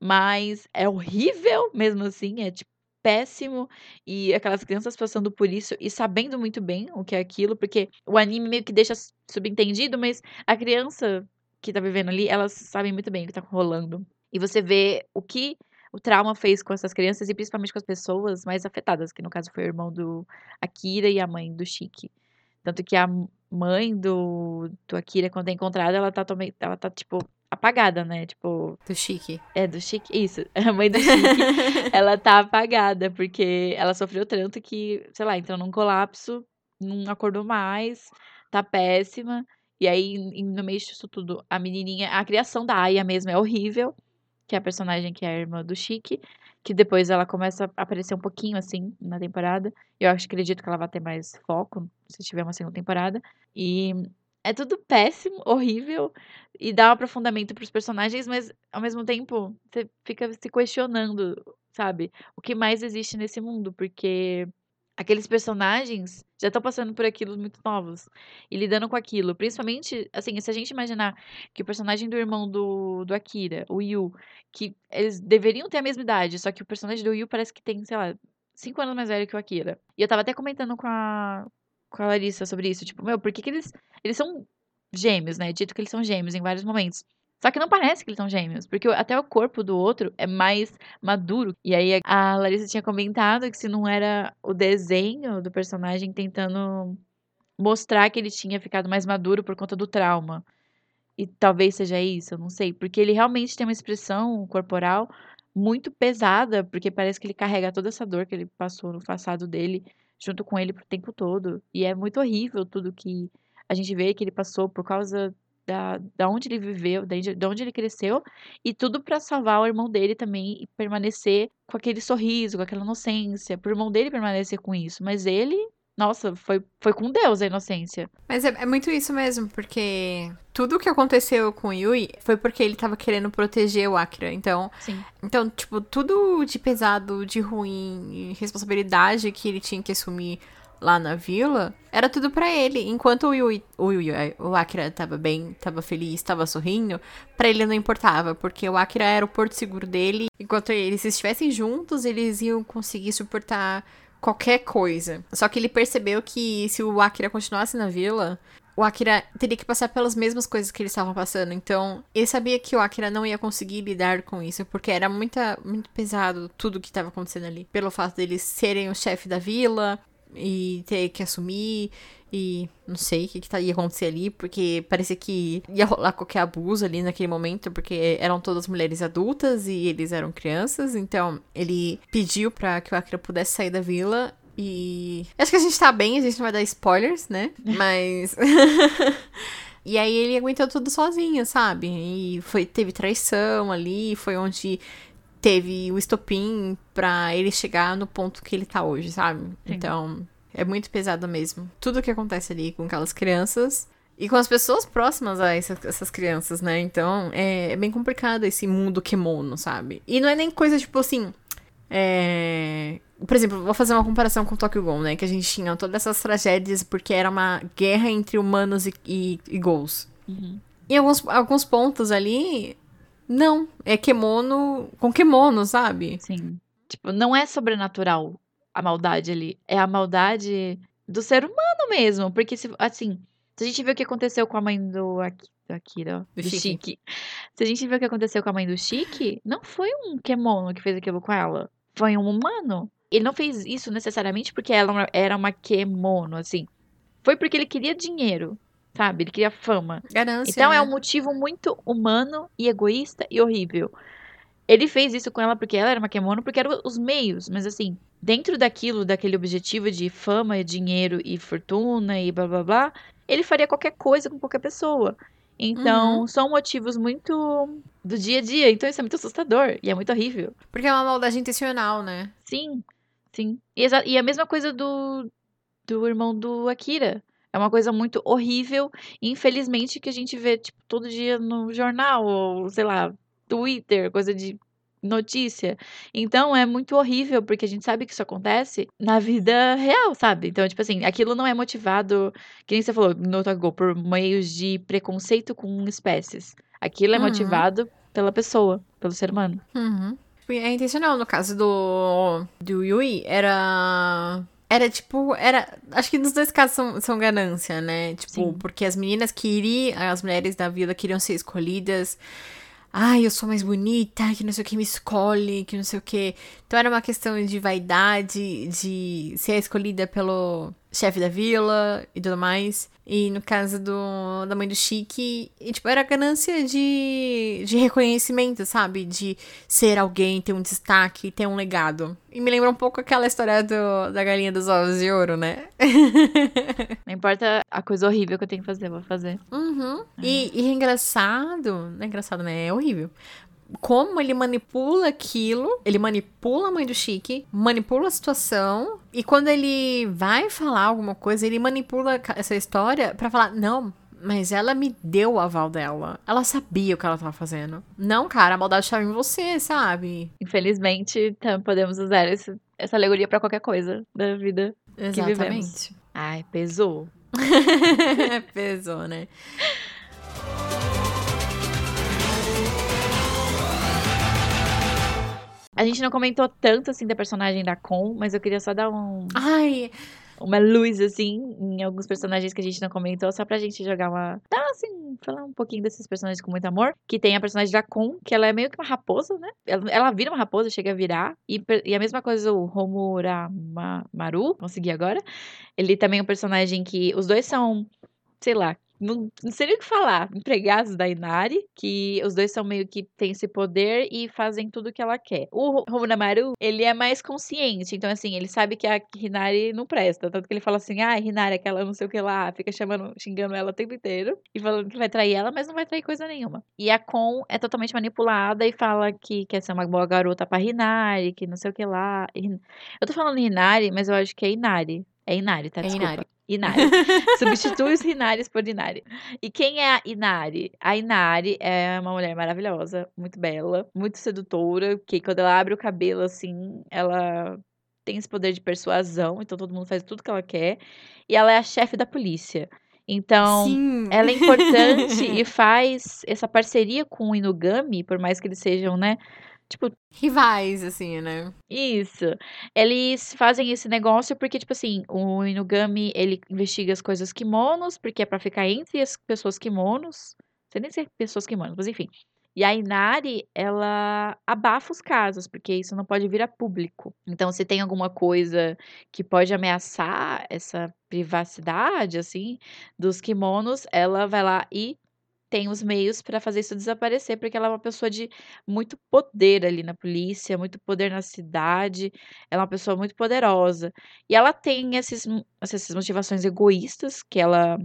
Mas é horrível mesmo assim, é tipo péssimo. E aquelas crianças passando por isso e sabendo muito bem o que é aquilo, porque o anime meio que deixa subentendido, mas a criança que tá vivendo ali, elas sabem muito bem o que tá rolando. E você vê o que o trauma fez com essas crianças e principalmente com as pessoas mais afetadas, que no caso foi o irmão do Akira e a mãe do Shiki. Tanto que a mãe do, do Akira, quando é encontrada, ela tá, tome- ela tá, tipo, apagada, né? Tipo, Do chique. é do Chique. Isso, [laughs] a mãe do Chique, ela tá apagada, porque ela sofreu tanto que, sei lá, entrou num colapso, não acordou mais, tá péssima. E aí, no meio disso tudo, a menininha, a criação da Aya mesmo é horrível, que é a personagem que é a irmã do Chique, que depois ela começa a aparecer um pouquinho assim na temporada. Eu acho, acredito que ela vai ter mais foco se tiver uma segunda temporada. E é tudo péssimo, [laughs] horrível e dá um aprofundamento pros personagens, mas ao mesmo tempo você fica se questionando, sabe? O que mais existe nesse mundo, porque aqueles personagens já estão passando por aquilo muito novos e lidando com aquilo. Principalmente, assim, se a gente imaginar que o personagem do irmão do, do Akira, o Yu, que eles deveriam ter a mesma idade, só que o personagem do Yu parece que tem, sei lá, cinco anos mais velho que o Akira. E eu tava até comentando com a, com a Larissa sobre isso, tipo, meu, por que, que eles. Eles são gêmeos, né? Dito que eles são gêmeos em vários momentos. Só que não parece que eles são gêmeos, porque até o corpo do outro é mais maduro. E aí a Larissa tinha comentado que se não era o desenho do personagem tentando mostrar que ele tinha ficado mais maduro por conta do trauma. E talvez seja isso, eu não sei. Porque ele realmente tem uma expressão corporal muito pesada, porque parece que ele carrega toda essa dor que ele passou no passado dele junto com ele pro tempo todo. E é muito horrível tudo que a gente vê que ele passou por causa da, da onde ele viveu, da onde, da onde ele cresceu, e tudo pra salvar o irmão dele também e permanecer com aquele sorriso, com aquela inocência, pro irmão dele permanecer com isso. Mas ele, nossa, foi, foi com Deus a inocência. Mas é, é muito isso mesmo, porque tudo que aconteceu com o Yui foi porque ele tava querendo proteger o Akira. Então, Sim. então tipo, tudo de pesado, de ruim, responsabilidade que ele tinha que assumir lá na vila, era tudo pra ele. Enquanto o Yui, o Yui, ai, o Akira tava bem, tava feliz, tava sorrindo, pra ele não importava, porque o Akira era o porto seguro dele. Enquanto eles estivessem juntos, eles iam conseguir suportar qualquer coisa. Só que ele percebeu que se o Akira continuasse na vila, o Akira teria que passar pelas mesmas coisas que eles estavam passando. Então, ele sabia que o Akira não ia conseguir lidar com isso, porque era muita, muito pesado tudo que estava acontecendo ali. Pelo fato deles serem o chefe da vila e ter que assumir. E não sei o que, que tá- ia acontecer ali, porque parecia que ia rolar qualquer abuso ali naquele momento, porque eram todas mulheres adultas e eles eram crianças. Então, ele pediu pra que o Akira pudesse sair da vila. E. Acho que a gente tá bem, a gente não vai dar spoilers, né? [laughs] Mas. [laughs] E aí ele aguentou tudo sozinho, sabe? E foi, teve traição ali, foi onde teve o estopim pra ele chegar no ponto que ele tá hoje, sabe? Sim. Então, é muito pesado mesmo. Tudo que acontece ali com aquelas crianças e com as pessoas próximas a essas, essas crianças, né? Então, é, é bem complicado esse mundo kimono, sabe? E não é nem coisa tipo assim. É... Por exemplo, vou fazer uma comparação com Tokyo Ghoul, né? Que a gente tinha todas essas tragédias porque era uma guerra entre humanos e, e, e ghouls. Uhum. Em alguns, alguns pontos ali, não. É kimono com kimono, sabe? Sim. Tipo, não é sobrenatural a maldade ali. É a maldade do ser humano mesmo. Porque, se, assim, se a gente vê o que aconteceu com a mãe do, Aki- do Akira, Do do, Shiki. Shiki. Se a gente vê o que aconteceu com a mãe do Shiki, não foi um Kemono que fez aquilo com ela. Foi um humano. Ele não fez isso necessariamente porque ela era uma Kemono, assim. Foi porque ele queria dinheiro, sabe? Ele queria fama. Ganância. Então né? é um motivo muito humano e egoísta e horrível. Ele fez isso com ela porque ela era uma Kemono, porque eram os meios, mas assim, dentro daquilo, daquele objetivo de fama, dinheiro e fortuna e blá blá blá, ele faria qualquer coisa com qualquer pessoa. Então, são motivos muito do dia a dia. Então, isso é muito assustador e é muito horrível. Porque é uma maldade intencional, né? Sim, Sim. E, e a mesma coisa do, do irmão do Akira. É uma coisa muito horrível, infelizmente, que a gente vê, tipo, todo dia no jornal, ou, sei lá, Twitter, coisa de notícia. Então, é muito horrível, porque a gente sabe que isso acontece na vida real, sabe? Então, tipo assim, aquilo não é motivado, que nem você falou no Otago, por meios de preconceito com espécies. Aquilo é Uhum. motivado pela pessoa, pelo ser humano. Uhum. É intencional. No caso do, do Yui, era. Era tipo. Era. Acho que nos dois casos são, são ganância, né? Tipo, Sim. porque as meninas queriam. As mulheres da vila queriam ser escolhidas. Ai, eu sou mais bonita, que não sei o que me escolhe, que não sei o que. Então era uma questão de vaidade, de ser escolhida pelo chefe da vila e tudo mais. E no caso do, da mãe do Chique, e, tipo, era ganância de, de reconhecimento, sabe? De ser alguém, ter um destaque, ter um legado. E me lembra um pouco aquela história do, da galinha dos ovos de ouro, né? [laughs] Não importa a coisa horrível que eu tenho que fazer, eu vou fazer. Uhum. E, e é engraçado, não é engraçado, né? É horrível. Como ele manipula aquilo, ele manipula a mãe do Chique, manipula a situação, e quando ele vai falar alguma coisa, ele manipula essa história pra falar: não, mas ela me deu o aval dela. Ela sabia o que ela tava fazendo. Não, cara, a maldade estava em você, sabe? Infelizmente, então, podemos usar esse- essa alegoria pra qualquer coisa da vida. Exatamente. Ai, pesou. [laughs] Pesou, né? A gente não comentou tanto assim da personagem da Con, mas eu queria só dar um, Ai, uma luz assim em alguns personagens que a gente não comentou, só pra gente jogar uma. Dar assim, falar um pouquinho desses personagens com muito amor. Que tem a personagem da Con, que ela é meio que uma raposa, né? Ela, ela vira uma raposa, chega a virar. E, e a mesma coisa o Homuramaru, consegui agora. Ele também é um personagem que. Os dois são, sei lá. Não, não sei nem o que falar. Empregados da Inari, que os dois são meio que têm esse poder e fazem tudo o que ela quer. O Homuramaru, ele é mais consciente. Então, assim, ele sabe que a Hinari não presta. Tanto que ele fala assim, ah, Hinari, aquela não sei o que lá, fica chamando, xingando ela o tempo inteiro. E falando que vai trair ela, mas não vai trair coisa nenhuma. E a Kon é totalmente manipulada e fala que quer ser uma boa garota pra Hinari, que não sei o que lá. Eu tô falando Hinari, mas eu acho que é Inari. É Inari, tá? É Desculpa. Inari. Inari. [laughs] Substitui os Hinaris por Inari. E quem é a Inari? A Inari é uma mulher maravilhosa, muito bela, muito sedutora, que quando ela abre o cabelo assim, ela tem esse poder de persuasão, então todo mundo faz tudo que ela quer. E ela é a chefe da polícia. Então, sim. ela é [laughs] importante e faz essa parceria com o Inugami, por mais que eles sejam, né? Tipo, Rivais, assim, né? isso. Eles fazem esse negócio porque, tipo assim, o Inugami, ele investiga as coisas kimonos, porque é pra ficar entre as pessoas kimonos. Não sei nem se é pessoas kimonos, mas enfim. E a Inari, ela abafa os casos, porque isso não pode vir a público. Então, se tem alguma coisa que pode ameaçar essa privacidade, assim, dos kimonos, ela vai lá e tem os meios pra fazer isso desaparecer, porque ela é uma pessoa de muito poder ali na polícia, muito poder na cidade. Ela é uma pessoa muito poderosa. E ela tem esses, essas motivações egoístas, que ela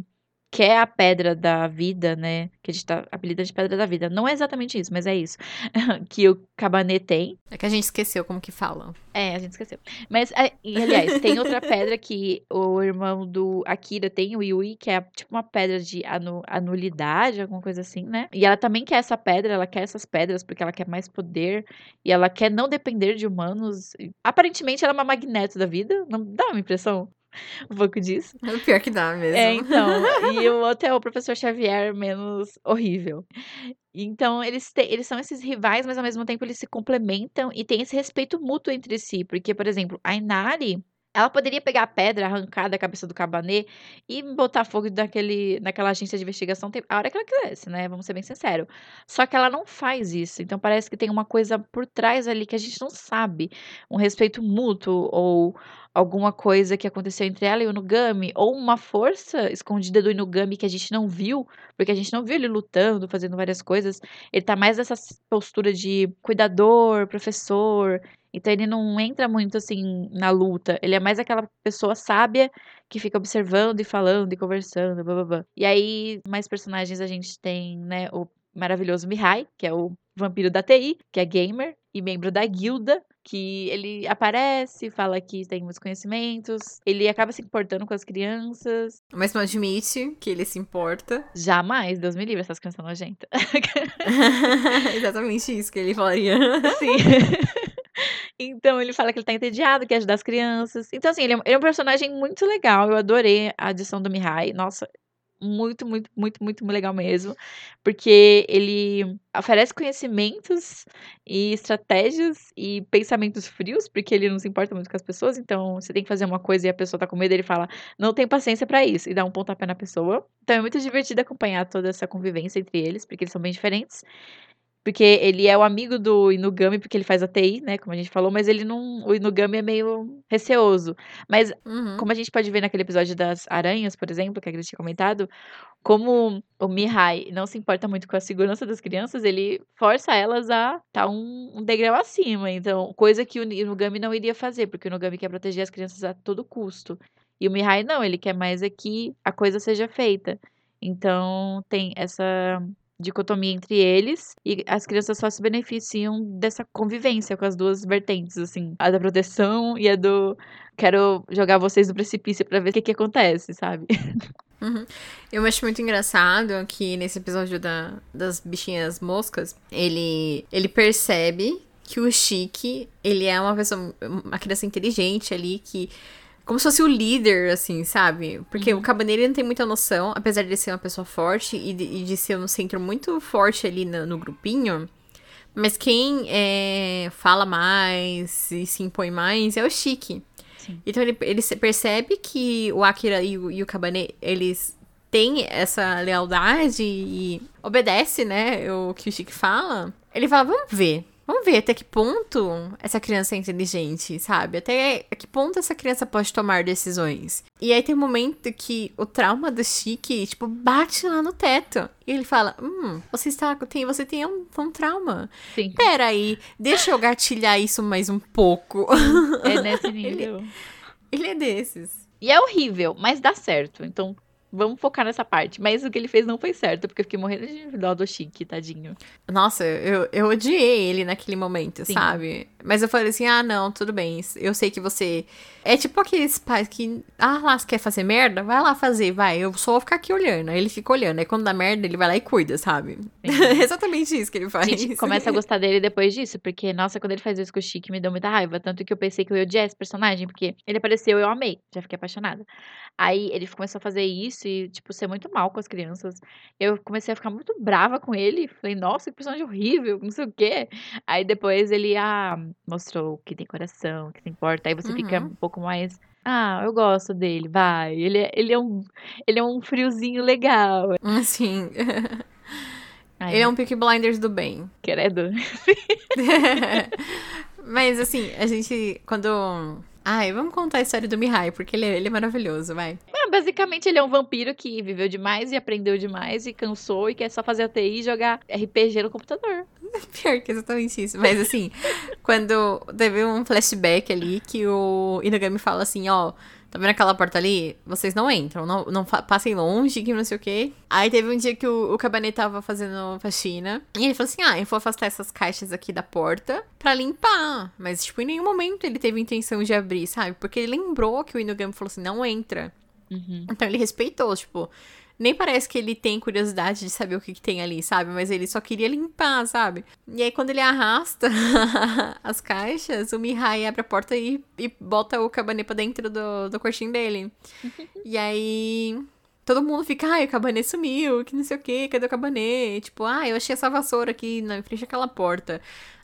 quer a pedra da vida, né? Que a gente tá apelida de pedra da vida. Não é exatamente isso, mas é isso. [laughs] que o Cabanet tem. É que a gente esqueceu como que fala. É, a gente esqueceu. Mas, é, aliás, tem outra pedra que o irmão do Akira tem, o Yui, que é tipo uma pedra de anu- anulidade, alguma coisa assim, né? E ela também quer essa pedra, ela quer essas pedras porque ela quer mais poder e ela quer não depender de humanos. Aparentemente, ela é uma magneto da vida, não dá uma impressão? [laughs] Um pouco disso. É o pior que dá mesmo. É, então. [laughs] E o outro é o professor Xavier menos horrível. Então, eles, te- eles são esses rivais, mas ao mesmo tempo eles se complementam e tem esse respeito mútuo entre si. Porque, por exemplo, a Inari, ela poderia pegar a pedra, arrancar da cabeça do Cabanê e botar fogo daquele, naquela agência de investigação a hora que ela quisesse, né? Vamos ser bem sinceros. Só que ela não faz isso. Então, parece que tem uma coisa por trás ali que a gente não sabe. Um respeito mútuo ou alguma coisa que aconteceu entre ela e o Inugami, ou uma força escondida do Inugami que a gente não viu, porque a gente não viu ele lutando, fazendo várias coisas. Ele tá mais nessa postura de cuidador, professor. Então ele não entra muito assim na luta. Ele é mais aquela pessoa sábia que fica observando e falando e conversando, blá blá blá. E aí, mais personagens a gente tem, né, o maravilhoso Mihai, que é o vampiro da TI, que é gamer e membro da guilda que ele aparece, fala que tem muitos conhecimentos, ele acaba se importando com as crianças. Mas não admite que ele se importa. [laughs] Jamais, Deus me livre, essas crianças nojentas. [laughs] [laughs] Exatamente isso que ele falaria. Sim. Então ele fala que ele tá entediado, quer ajudar as crianças. Então, assim, ele é, um, ele é um personagem muito legal. Eu adorei a adição do Mihai. Nossa, muito, muito, muito, muito legal mesmo. Porque ele oferece conhecimentos e estratégias e pensamentos frios, porque ele não se importa muito com as pessoas. Então, você tem que fazer uma coisa e a pessoa tá com medo, ele fala, não tem paciência para isso, e dá um pontapé na pessoa. Então, é muito divertido acompanhar toda essa convivência entre eles, porque eles são bem diferentes. Porque ele é o amigo do Inugami, porque ele faz a TI, né? Como a gente falou, mas ele não. O Inugami é meio receoso. Mas, Uhum. como a gente pode ver naquele episódio das aranhas, por exemplo, que a Grace tinha comentado, como o Mihai não se importa muito com a segurança das crianças, ele força elas a estar tá um, um degrau acima. Então, coisa que o Inugami não iria fazer, porque o Inugami quer proteger as crianças a todo custo. E o Mihai não, ele quer mais é que a coisa seja feita. Então, tem essa dicotomia entre eles e as crianças só se beneficiam dessa convivência com as duas vertentes, assim, a da proteção e a do quero jogar vocês no precipício para ver o que que acontece, sabe? [laughs] Uhum. Eu acho muito engraçado que nesse episódio da, das bichinhas moscas, ele, ele percebe que o Chique, ele é uma pessoa, uma criança inteligente ali, que como se fosse o líder, assim, sabe? Porque Uhum. o Cabaneiro não tem muita noção, apesar de ser uma pessoa forte e de, e de ser um centro muito forte ali no, no grupinho. Mas quem é, fala mais e se impõe mais é o Chique. Sim. Então ele, ele percebe que o Akira e o, e o Kabane, eles têm essa lealdade e obedece, né, o que o Chique fala. Ele fala, vamos ver. Vamos ver até que ponto essa criança é inteligente, sabe? Até que ponto essa criança pode tomar decisões. E aí tem um momento que o trauma do Chique, tipo, bate lá no teto. E ele fala, hum, você está, tem, você tem um, um trauma. Sim. Peraí, deixa eu gatilhar isso mais um pouco. É nesse [laughs] nível. Ele é desses. E é horrível, mas dá certo. Então, vamos focar nessa parte. Mas o que ele fez não foi certo, porque eu fiquei morrendo de dó do Chique, tadinho. Nossa, eu, eu odiei ele naquele momento, Sim. sabe? Mas eu falei assim: ah, não, tudo bem. Eu sei que você. É tipo aqueles pais que. Ah, lá, você quer fazer merda? Vai lá fazer, vai. Eu só vou ficar aqui olhando. Aí ele fica olhando. Aí quando dá merda, ele vai lá e cuida, sabe? [laughs] Exatamente isso que ele A faz. gente começa a gostar dele depois disso, porque, nossa, quando ele faz isso com o Chique, me deu muita raiva. Tanto que eu pensei que eu ia odiar esse personagem, porque ele apareceu eu amei, já fiquei apaixonada. Aí ele começou a fazer isso e, tipo, ser muito mal com as crianças. Eu comecei a ficar muito brava com ele. Falei, nossa, que personagem horrível, não sei o quê. Aí depois ele ah, mostrou que tem coração, que tem porta. Aí você fica Uhum. um pouco mais. Ah, eu gosto dele, vai. Ele é, ele é, um, ele é um friozinho legal. [laughs] Assim. Ai, [laughs] ele é um Peaky Blinders do bem. Credo. [laughs] Mas assim, a gente. Quando. Ai, vamos contar a história do Mihai, porque ele é, ele é maravilhoso, vai. Ah, basicamente, ele é um vampiro que viveu demais e aprendeu demais e cansou e quer só fazer a TI e jogar RPG no computador. [laughs] Pior que exatamente isso. Mas assim, quando teve um flashback ali que o Inagami fala assim, ó, tá vendo aquela porta ali? Vocês não entram, não, não passem longe, que não sei o quê. Aí teve um dia que o, o Cabanet tava fazendo faxina. E ele falou assim: ah, eu vou afastar essas caixas aqui da porta pra limpar. Mas, tipo, em nenhum momento ele teve intenção de abrir, sabe? Porque ele lembrou que o Inugami falou assim: não entra. Uhum. Então ele respeitou, tipo, nem parece que ele tem curiosidade de saber o que, que tem ali, sabe? Mas ele só queria limpar, sabe? E aí quando ele arrasta [laughs] as caixas, o Mihai abre a porta e, e bota o Cabané pra dentro do, do quartinho dele. [laughs] e aí todo mundo fica, ai, o Cabané sumiu, que não sei o que, cadê o Cabané? Tipo, ah, eu achei essa vassoura aqui na frente daquela porta.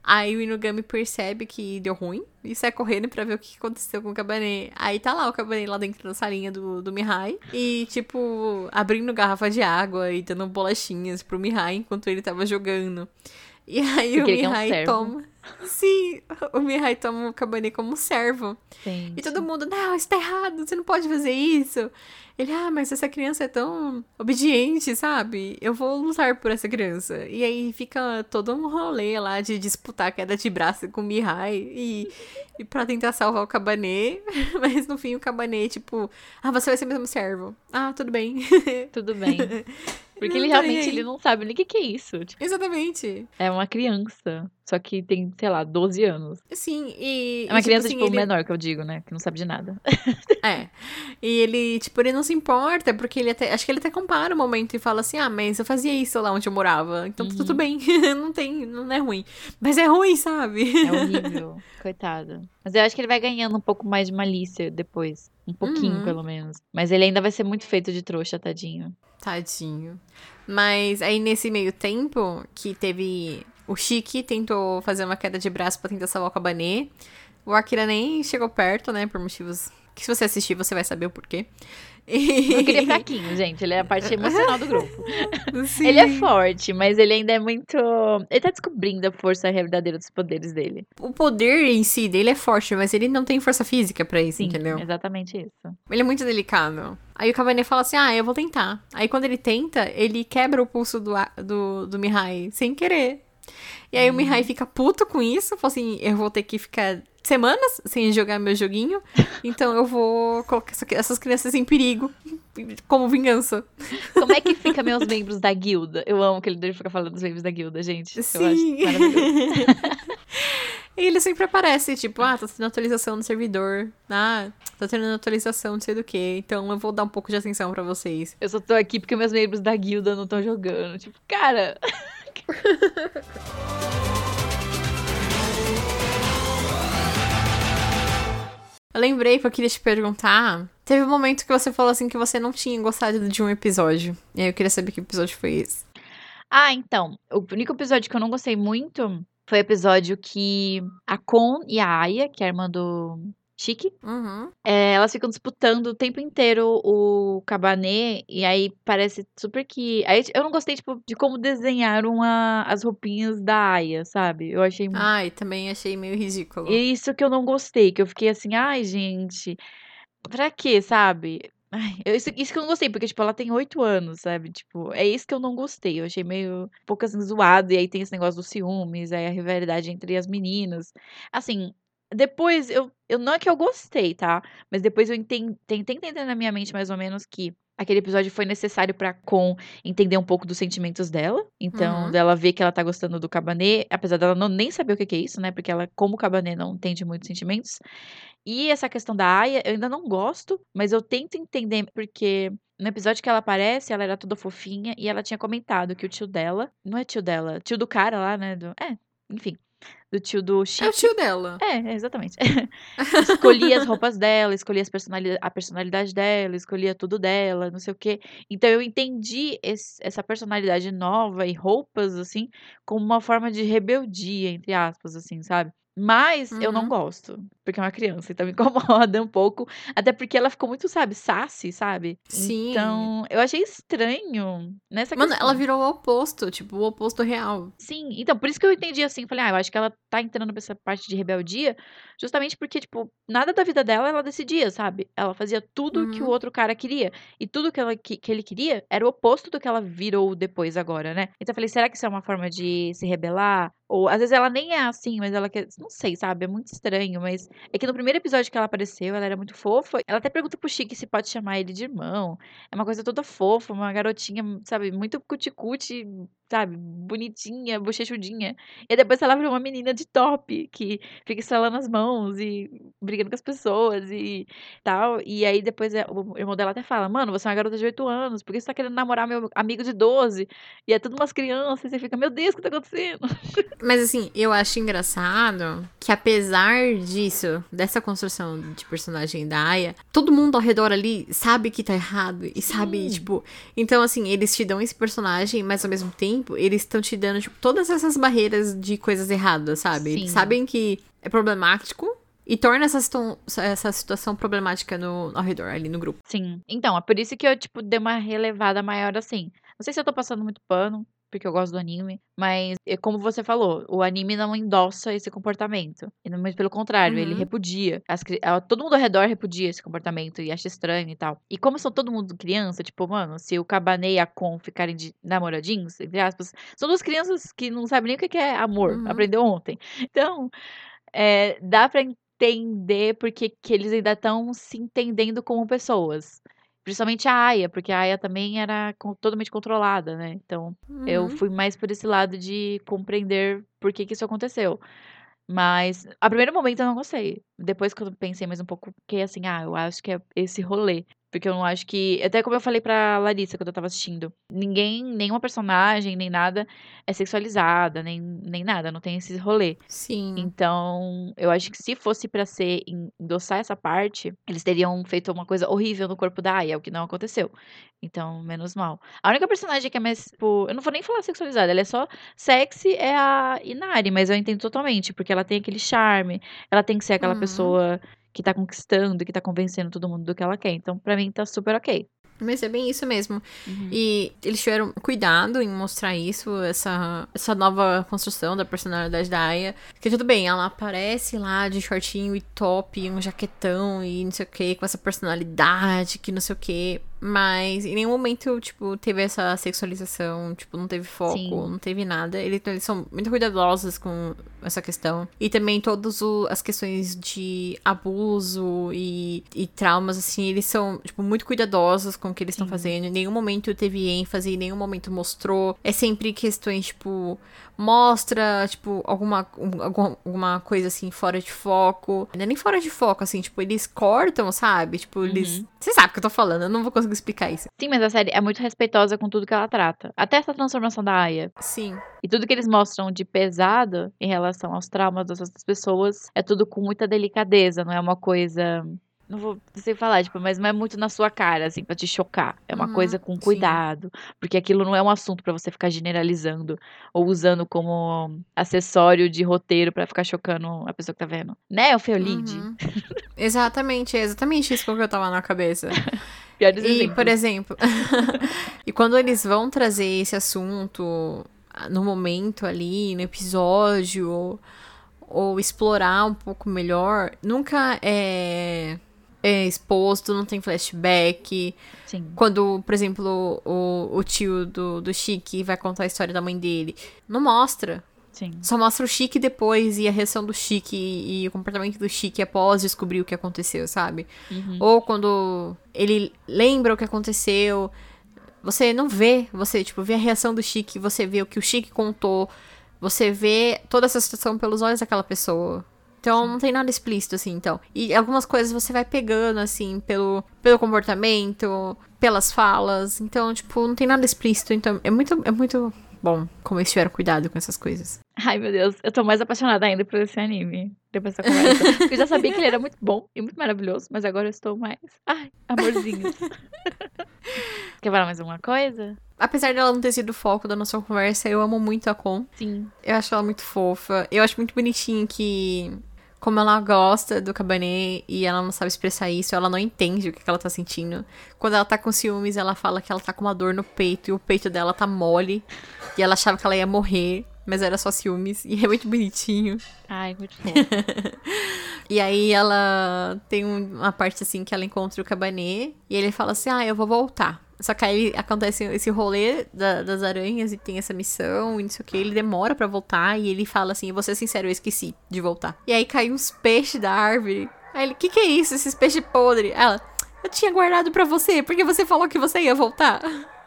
Aí o Inugami percebe que deu ruim e sai correndo pra ver o que aconteceu com o Cabané. Aí tá lá o Cabané lá dentro da salinha do, do Mihai. E, tipo, abrindo garrafa de água e dando bolachinhas pro Mihai enquanto ele tava jogando. E aí Porque o ele quer um Mihai toma. Sim, o Mihai toma o Cabané como servo. Sim. E todo mundo, não, isso tá errado, você não pode fazer isso. Ele, ah, mas essa criança é tão obediente, sabe? Eu vou lutar por essa criança. E aí fica todo um rolê lá de disputar queda de braço com o Mihai e, e pra tentar salvar o Cabanê. [laughs] Mas no fim o Cabanê, tipo, ah, você vai ser mesmo servo. Ah, tudo bem. Tudo bem. [laughs] Porque Não, ele realmente ele não sabe nem o que, que é isso. Tipo, Exatamente. é uma criança. Só que tem, sei lá, 12 anos. Sim, e. É uma e, criança, assim, tipo, ele- menor que eu digo, né? Que não sabe de nada. [laughs] É. E ele, tipo, ele não se importa, porque ele até. Acho que ele até compara o momento e fala assim: ah, mas eu fazia isso lá onde eu morava. Então tá tudo bem. [laughs] não tem. Não é ruim. Mas é ruim, sabe? É horrível. Coitado. Mas eu acho que ele vai ganhando um pouco mais de malícia depois. Um pouquinho, Uhum. pelo menos. Mas ele ainda vai ser muito feito de trouxa, tadinho. Tadinho. Mas aí nesse meio tempo que teve. O Chique tentou fazer uma queda de braço pra tentar salvar o Cabanê. O Akira nem chegou perto, né? Por motivos. Que se você assistir, você vai saber o porquê. E... Eu queria fraquinho, [laughs] gente. Ele é a parte emocional do grupo. Sim. Ele é forte, mas ele ainda é muito. Ele tá descobrindo a força verdadeira dos poderes dele. O poder em si dele é forte, mas ele não tem força física pra isso, Sim, entendeu? exatamente isso. Ele é muito delicado. Aí o Cabanê fala assim: ah, eu vou tentar. Aí quando ele tenta, ele quebra o pulso do, do, do Mihai sem querer. E aí o Mihai fica puto com isso, fala assim: eu vou ter que ficar semanas sem jogar meu joguinho, então eu vou colocar essa- essas crianças em perigo como vingança. Como é que fica meus membros da guilda? Eu amo que ele fica falando dos membros da guilda, gente. Eu acho Sim. maravilhoso. [laughs] E ele sempre aparece, tipo, ah, tá tendo atualização no servidor. Ah, tá tendo atualização não sei do que. Então eu vou dar um pouco de atenção pra vocês. Eu só tô aqui porque meus membros da guilda não estão jogando. Tipo, cara. [laughs] Eu lembrei que eu queria te perguntar. Teve um momento que você falou assim que você não tinha gostado de um episódio. E aí eu queria saber que episódio foi esse. Ah, então. O único episódio que eu não gostei muito foi o episódio que a Kon e a Aya, que é a irmã do Chique, Uhum. é, elas ficam disputando o tempo inteiro o Cabané. E aí parece super que. Aí eu não gostei, tipo, de como desenharam a- as roupinhas da Aya, sabe? Eu achei Ai, também achei meio ridículo. E Isso que eu não gostei, que eu fiquei assim, ai, gente, pra quê, sabe? Ai, eu- isso, isso que eu não gostei, porque, tipo, ela tem oito anos, sabe? Tipo, é isso que eu não gostei. Eu achei meio um pouco assim zoado. E aí tem esse negócio dos ciúmes, aí a rivalidade entre as meninas. Assim, depois eu, eu não é que eu gostei, tá? Mas depois eu enten- tentei entender na minha mente mais ou menos que aquele episódio foi necessário pra Con entender um pouco dos sentimentos dela. Então, Uhum. dela ver que ela tá gostando do Cabanê, apesar dela não nem saber o que que é isso, né? Porque ela, como Cabanê, não entende muitos sentimentos. E essa questão da Aya, eu ainda não gosto, mas eu tento entender, porque no episódio que ela aparece, ela era toda fofinha e ela tinha comentado que o tio dela, não é tio dela, tio do cara lá, né? Do, é, enfim, do tio do É o tio dela. É, é, exatamente. [laughs] [laughs] escolhia as roupas dela, escolhia personali a personalidade dela, escolhia tudo dela, não sei o quê. Então eu entendi esse- essa personalidade nova e roupas, assim, como uma forma de rebeldia, entre aspas, assim, sabe? Mas eu não Uhum. gosto, porque é uma criança, então me [laughs] incomoda um pouco. Até porque ela ficou muito, sabe, sassy, sabe? Sim. Então, eu achei estranho nessa Mano, questão. ela virou o oposto, tipo, o oposto real. Sim, então por isso que eu entendi assim, falei, ah, eu acho que ela tá entrando pra essa parte de rebeldia, justamente porque, tipo, nada da vida dela ela decidia, sabe? Ela fazia tudo que o Uhum. outro cara queria. E tudo que, ela, que, que ele queria era o oposto do que ela virou depois agora, né? Então eu falei, será que isso é uma forma de se rebelar? Ou às vezes ela nem é assim, mas ela quer. Não sei, sabe? É muito estranho, mas é que no primeiro episódio que ela apareceu, ela era muito fofa. Ela até pergunta pro Chique se pode chamar ele de irmão. É uma coisa toda fofa, uma garotinha, sabe? Muito cuticute, sabe? Bonitinha, bochechudinha. E depois ela virou uma menina de top, que fica estralando as mãos e brigando com as pessoas e tal. E aí depois é- o irmão dela até fala: Mano, você é uma garota de 8 anos, por que você tá querendo namorar meu amigo de 12? E é tudo umas crianças, e você fica: Meu Deus, o que tá acontecendo? [laughs] Mas assim, eu acho engraçado que apesar disso, dessa construção de personagem da Aya, todo mundo ao redor ali sabe que tá errado e sabe, Sim. tipo. Então, assim, eles te dão esse personagem, mas ao mesmo tempo, eles estão te dando, tipo, todas essas barreiras de coisas erradas, sabe? Eles Sim. sabem que é problemático e torna essa, situ- essa situação problemática no, ao redor, ali no grupo. Sim. Então, é por isso que eu, tipo, dei uma relevada maior assim. Não sei se eu tô passando muito pano, porque eu gosto do anime, mas é como você falou, o anime não endossa esse comportamento. E Muito pelo contrário, ele Uhum. repudia. As todo mundo ao redor repudia esse comportamento e acha estranho e tal. E como são todo mundo criança, tipo, mano, se o Cabanê e a Kon ficarem de namoradinhos, entre aspas, são duas crianças que não sabem nem o que que é amor, Uhum. aprendeu ontem. Então, é, dá pra entender porque que eles ainda estão se entendendo como pessoas. Principalmente a Aya, porque a Aya também era totalmente controlada, né? Então, eu Uhum. fui mais por esse lado de compreender por que que isso aconteceu. Mas, a primeiro momento eu não gostei. Depois que eu pensei mais um pouco, fiquei assim, ah, eu acho que é esse rolê. Porque eu não acho que. Até como eu falei pra Larissa quando eu tava assistindo. Ninguém, nenhuma personagem, nem nada é sexualizada, nem, nem nada. Não tem esse rolê. Sim. Então, eu acho que se fosse pra ser en- endossar essa parte, eles teriam feito uma coisa horrível no corpo da Aya, o que não aconteceu. Então, menos mal. A única personagem que é mais, tipo, eu não vou nem falar sexualizada, ela é só sexy é a Inari, mas eu entendo totalmente, porque ela tem aquele charme, ela tem que ser aquela Uhum. pessoa que tá conquistando, que tá convencendo todo mundo do que ela quer. Então, pra mim tá super OK. Mas é bem isso mesmo. Uhum. E eles tiveram cuidado em mostrar isso, essa, essa nova construção da personalidade da Aya. Porque tudo bem, ela aparece lá de shortinho e top, e um jaquetão e não sei o que, com essa personalidade que não sei o que. Mas em nenhum momento, tipo, teve essa sexualização, tipo, não teve foco, Sim. não teve nada. Eles, eles são muito cuidadosos com essa questão. E também todas as questões de abuso e, e traumas, assim, eles são, tipo, muito cuidadosos com o que eles estão fazendo. Em nenhum momento teve ênfase, em nenhum momento mostrou. É sempre questões, tipo, mostra, tipo, alguma, um- alguma, alguma coisa assim fora de foco. Não é nem fora de foco, assim, tipo, eles cortam, sabe? Tipo, eles. Você sabe o que eu tô falando, eu não vou conseguir explicar isso. Sim, mas a série é muito respeitosa com tudo que ela trata. Até essa transformação da Aya. Sim. E tudo que eles mostram de pesado em relação aos traumas das outras pessoas é tudo com muita delicadeza, não é uma coisa. Não vou sei falar, tipo, mas não é muito na sua cara, assim, pra te chocar. É uma Uhum, coisa com sim. cuidado. Porque aquilo não é um assunto pra você ficar generalizando ou usando como acessório de roteiro pra ficar chocando a pessoa que tá vendo. Né, o Feolide? Uhum. exatamente, é exatamente isso que eu tava na cabeça. [laughs] Piores E, exemplos. por exemplo, [laughs] e quando eles vão trazer esse assunto no momento ali, no episódio, ou, ou explorar um pouco melhor, nunca é, é exposto, não tem flashback. Sim. Quando, por exemplo, o, o tio do, do Chique vai contar a história da mãe dele, não mostra. Sim. Só mostra o Chique depois e a reação do Chique e o comportamento do Chique após descobrir o que aconteceu, sabe? Uhum. Ou quando ele lembra o que aconteceu, você não vê, você, tipo, vê a reação do Chique, você vê o que o Chique contou, você vê toda essa situação pelos olhos daquela pessoa. Então não tem nada explícito, assim, então. E algumas coisas você vai pegando, assim, pelo, pelo comportamento, pelas falas. Então, tipo, não tem nada explícito. Então, é muito, é muito bom como eles tiveram cuidado com essas coisas. Ai, meu Deus, eu tô mais apaixonada ainda por esse anime. Depois dessa conversa. [laughs] Eu já sabia que ele era muito bom e muito maravilhoso, mas agora eu estou mais. Ai, amorzinhos. [laughs] Quer falar mais alguma coisa? Apesar dela não ter sido o foco da nossa conversa, eu amo muito a Con. Sim. Eu acho ela muito fofa. Eu acho muito bonitinho que, como ela gosta do Cabané e ela não sabe expressar isso, ela não entende o que que ela tá sentindo. Quando ela tá com ciúmes, ela fala que ela tá com uma dor no peito e o peito dela tá mole. E ela achava que ela ia morrer, mas era só ciúmes. E é muito bonitinho. Ai, muito fofo. [laughs] E aí ela tem um- uma parte assim que ela encontra o Cabané e ele fala assim: Ah, eu vou voltar. Só que aí acontece esse rolê da- das aranhas e tem essa missão e não sei o que. Ele demora pra voltar e ele fala assim: Vou ser sincero, eu esqueci de voltar. E aí cai uns peixes da árvore. Aí ele: Que que é isso? Esses peixes podres? Ela: Eu tinha guardado pra você, porque você falou que você ia voltar. [laughs]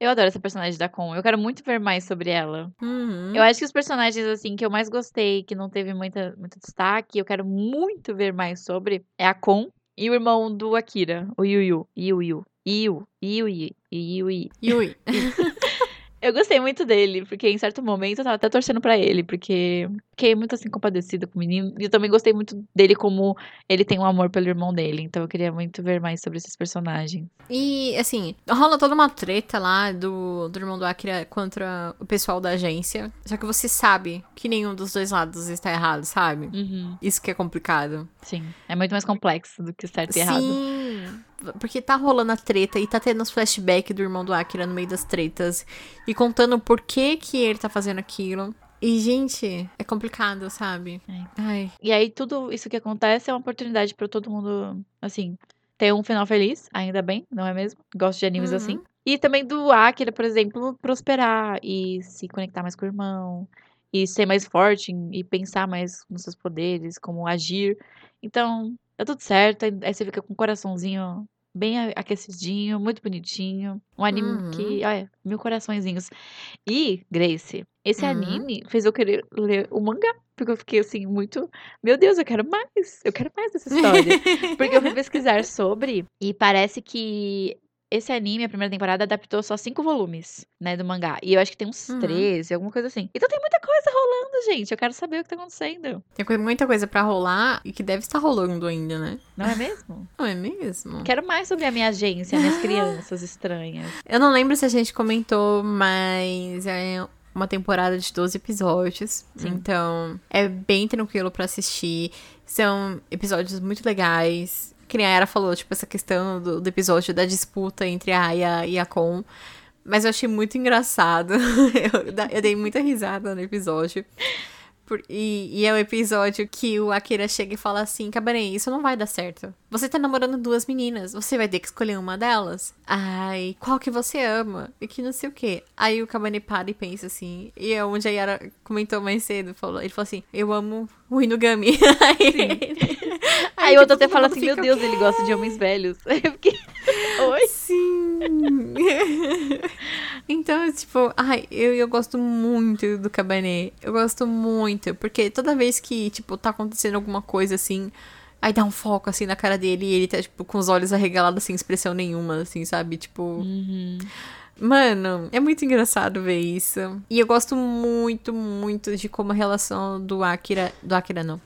Eu adoro essa personagem da Con. Eu quero muito ver mais sobre ela. Uhum. Eu acho que os personagens, assim, que eu mais gostei, que não teve muita, muito destaque, eu quero muito ver mais sobre, é a Con e o irmão do Akira, o Yu Yu. Yu Yu. Yu. Yu Yu. Yui. Eu gostei muito dele, porque em certo momento eu tava até torcendo pra ele, porque fiquei muito assim compadecida com o menino. E eu também gostei muito dele como ele tem um amor pelo irmão dele. Então eu queria muito ver mais sobre esses personagens. E, assim, rola toda uma treta lá do, do irmão do Akira contra o pessoal da agência. Só que você sabe que nenhum dos dois lados está errado, sabe? Uhum. Isso que é complicado. Sim. É muito mais complexo do que certo e errado. Sim. Porque tá rolando a treta e tá tendo os flashbacks do irmão do Akira no meio das tretas. E contando por que que ele tá fazendo aquilo. E, gente, é complicado, sabe? É. Ai. E aí tudo isso que acontece é uma oportunidade pra todo mundo, assim, ter um final feliz, ainda bem, não é mesmo? Gosto de animes Uhum. assim. E também do Akira, por exemplo, prosperar e se conectar mais com o irmão. E ser mais forte e pensar mais nos seus poderes, como agir. Então, é tudo certo. Aí você fica com o coraçãozinho bem aquecidinho, muito bonitinho. Um anime Uhum. que, olha, mil coraçõezinhos. E, Grace, esse Uhum. anime fez eu querer ler o mangá. Porque eu fiquei assim, muito. Meu Deus, eu quero mais! Eu quero mais dessa história. [laughs] Porque eu fui pesquisar sobre e parece que esse anime, a primeira temporada, adaptou só cinco volumes, né, do mangá. E eu acho que tem uns Uhum. 13, alguma coisa assim. Então tem muita coisa rolando, gente. Eu quero saber o que tá acontecendo. Tem muita coisa pra rolar e que deve estar rolando ainda, né? Não é mesmo? [laughs] Não é mesmo? Quero mais sobre a minha agência, minhas crianças estranhas. [laughs] Eu não lembro se a gente comentou, mas é uma temporada de 12 episódios. Sim. Então, é bem tranquilo pra assistir. São episódios muito legais. Que nem a Yara falou, tipo, essa questão do, do episódio da disputa entre a Aya e a Kon. Mas eu achei muito engraçado. [laughs] eu, eu dei muita risada no episódio. Por- e, e é o episódio que o Akira chega e fala assim: Cabanê, isso não vai dar certo. Você tá namorando duas meninas, você vai ter que escolher uma delas. Ai, qual que você ama? E que não sei o quê. Aí o Cabanê para e pensa assim. E é onde a Yara comentou mais cedo: falou, ele falou assim: Eu amo o Inugami. [laughs] Aí, Aí o outro até fala assim, meu Deus, ele gosta de homens velhos. Aí [laughs] eu fiquei, oi? Sim. [laughs] então, tipo, ai, eu, eu gosto muito do Cabernet. Eu gosto muito. Porque toda vez que, tipo, tá acontecendo alguma coisa assim. Aí dá um foco assim na cara dele e ele tá, tipo, com os olhos arregalados, sem expressão nenhuma, assim, sabe? Tipo. Uhum. Mano, é muito engraçado ver isso. E eu gosto muito, muito de como a relação do Akira. Do Akira, não.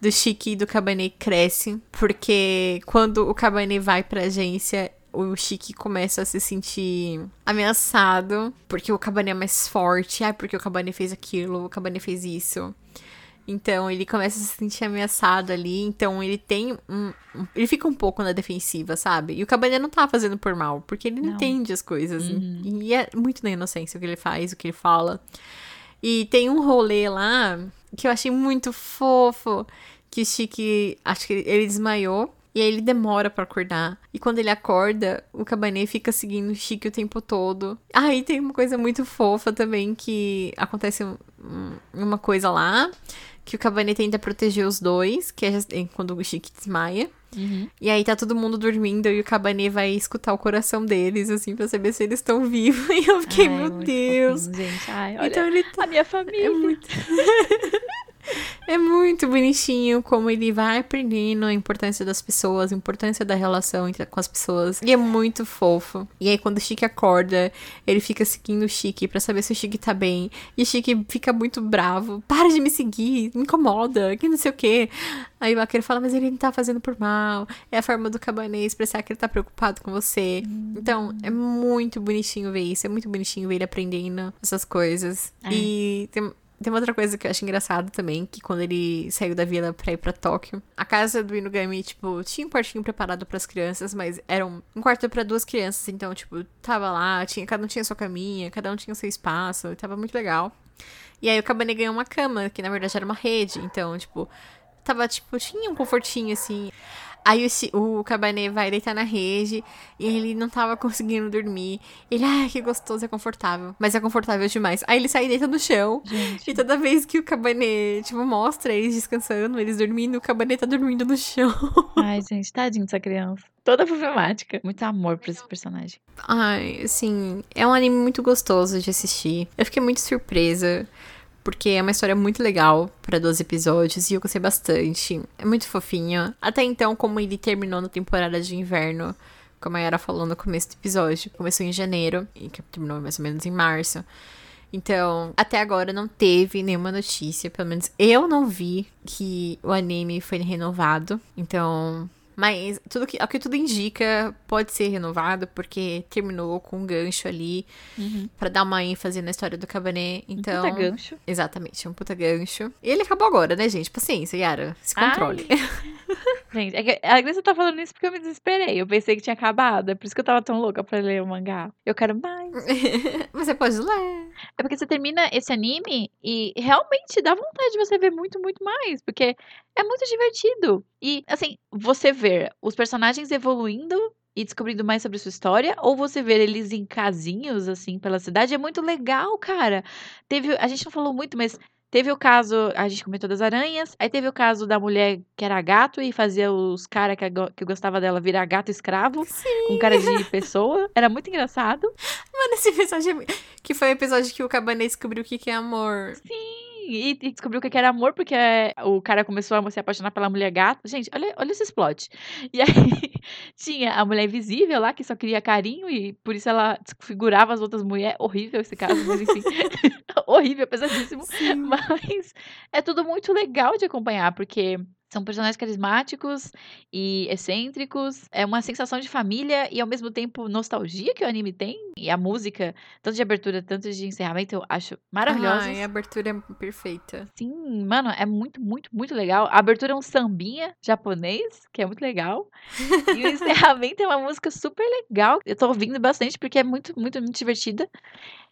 Do Chique e do Cabernet cresce. Porque quando o Cabernet vai pra agência, o Chique começa a se sentir ameaçado. Porque o Cabernet é mais forte. Ai, porque o Cabernet fez aquilo, o Cabernet fez isso. Então ele começa a se sentir ameaçado ali. Então ele tem um. ele fica um pouco na defensiva, sabe? E o Cabernet não tá fazendo por mal, porque ele não, Não. entende as coisas. E é muito na inocência o que ele faz, o que ele fala. E tem um rolê lá que eu achei muito fofo. Que o Chique. Acho que ele desmaiou. E aí ele demora pra acordar. E quando ele acorda, o Cabernet fica seguindo o Chique o tempo todo. Aí tem uma coisa muito fofa também que acontece um- um- uma coisa lá. Que o Cabernet tenta proteger os dois, que é quando o Chique desmaia. Uhum. E aí tá todo mundo dormindo e o Cabernet vai escutar o coração deles, assim, pra saber se eles estão vivos. [laughs] E eu fiquei, Ai, meu muito Deus. fofinho. Ai, olha, Então ele tá a minha [laughs] família. é muito. [laughs] [laughs] é muito bonitinho como ele vai aprendendo a importância das pessoas, a importância da relação entre, com as pessoas. E é muito fofo. E aí, quando o Chique acorda, ele fica seguindo o Chique pra saber se o Chique tá bem. E o Chique fica muito bravo. Para de me seguir, me incomoda, que não sei o quê. Aí o Akira fala, mas ele não tá fazendo por mal. É a forma do Cabanê expressar que ele tá preocupado com você. Então, é muito bonitinho ver isso. É muito bonitinho ver ele aprendendo essas coisas. É. E tem, tem uma outra coisa que eu acho engraçado também, que quando ele saiu da vila pra ir pra Tóquio, a casa do Inugami, tipo, tinha um quartinho preparado pras crianças, mas era um, quarto pra duas crianças, então, tipo, tava lá, tinha, cada um tinha sua caminha, cada um tinha seu espaço, tava muito legal. E aí o Cabané ganhou uma cama, que na verdade era uma rede, então, tipo, tava, tipo, tinha um confortinho, assim. Aí o, o Cabané vai deitar na rede e ele não tava conseguindo dormir. Ele, ai, que gostoso, é confortável. Mas é confortável demais. Aí ele sai e deita no chão. Gente. E toda vez que o Cabané, tipo, mostra eles descansando, eles dormindo, o Cabané tá dormindo no chão. [laughs] Ai, gente, tadinho dessa criança. Toda problemática. Muito amor pra esse personagem. Ai, assim, é um anime muito gostoso de assistir. Eu fiquei muito surpresa, porque é uma história muito legal pra 12 episódios e eu gostei bastante. É muito fofinho. Até então, como ele terminou na temporada de inverno, como a Yara falou no começo do episódio, começou em janeiro e terminou mais ou menos em março. Então, até agora não teve nenhuma notícia, pelo menos eu não vi que o anime foi renovado. Então, mas tudo que, ao que tudo indica, pode ser renovado, porque terminou com um gancho ali Uhum. pra dar uma ênfase na história do Cabané. Então, Puta gancho. exatamente, um puta gancho. E ele acabou agora, né, gente? Paciência, Yara, se controle. [laughs] Gente, é a Grace tá falando isso porque eu me desesperei. Eu pensei que tinha acabado. É por isso que eu tava tão louca pra ler o mangá. Eu quero mais. [laughs] Você pode ler. É porque você termina esse anime e realmente dá vontade de você ver muito, muito mais. Porque é muito divertido. E, assim, você ver os personagens evoluindo e descobrindo mais sobre sua história, ou você ver eles em casinhos, assim, pela cidade, é muito legal, cara. Teve. A gente não falou muito, mas Teve o caso, a gente comentou das aranhas, aí teve o caso da mulher que era gato e fazia os caras que, que gostava dela virar gato escravo, com cara de pessoa. Era muito engraçado. Mano, esse episódio é... Que foi o episódio que o Cabanê descobriu o que, que é amor. E, e descobriu o que era amor, porque é, o cara começou a se apaixonar pela mulher gato. Gente, olha, olha esse plot. E aí [laughs] tinha a mulher invisível lá, que só queria carinho, e por isso ela desfigurava as outras mulheres. Horrível esse caso, mas enfim. [laughs] [laughs] Horrível, pesadíssimo. Mas é tudo muito legal de acompanhar, porque são personagens carismáticos e excêntricos. É uma sensação de família e ao mesmo tempo nostalgia que o anime tem. E a música, tanto de abertura, tanto de encerramento, eu acho maravilhosa. Ai, a abertura é perfeita. Sim, mano, é muito, muito, muito legal. A abertura é um sambinha japonês, que é muito legal. E o [laughs] encerramento é uma música super legal. Eu tô ouvindo bastante porque é muito, muito, muito divertida.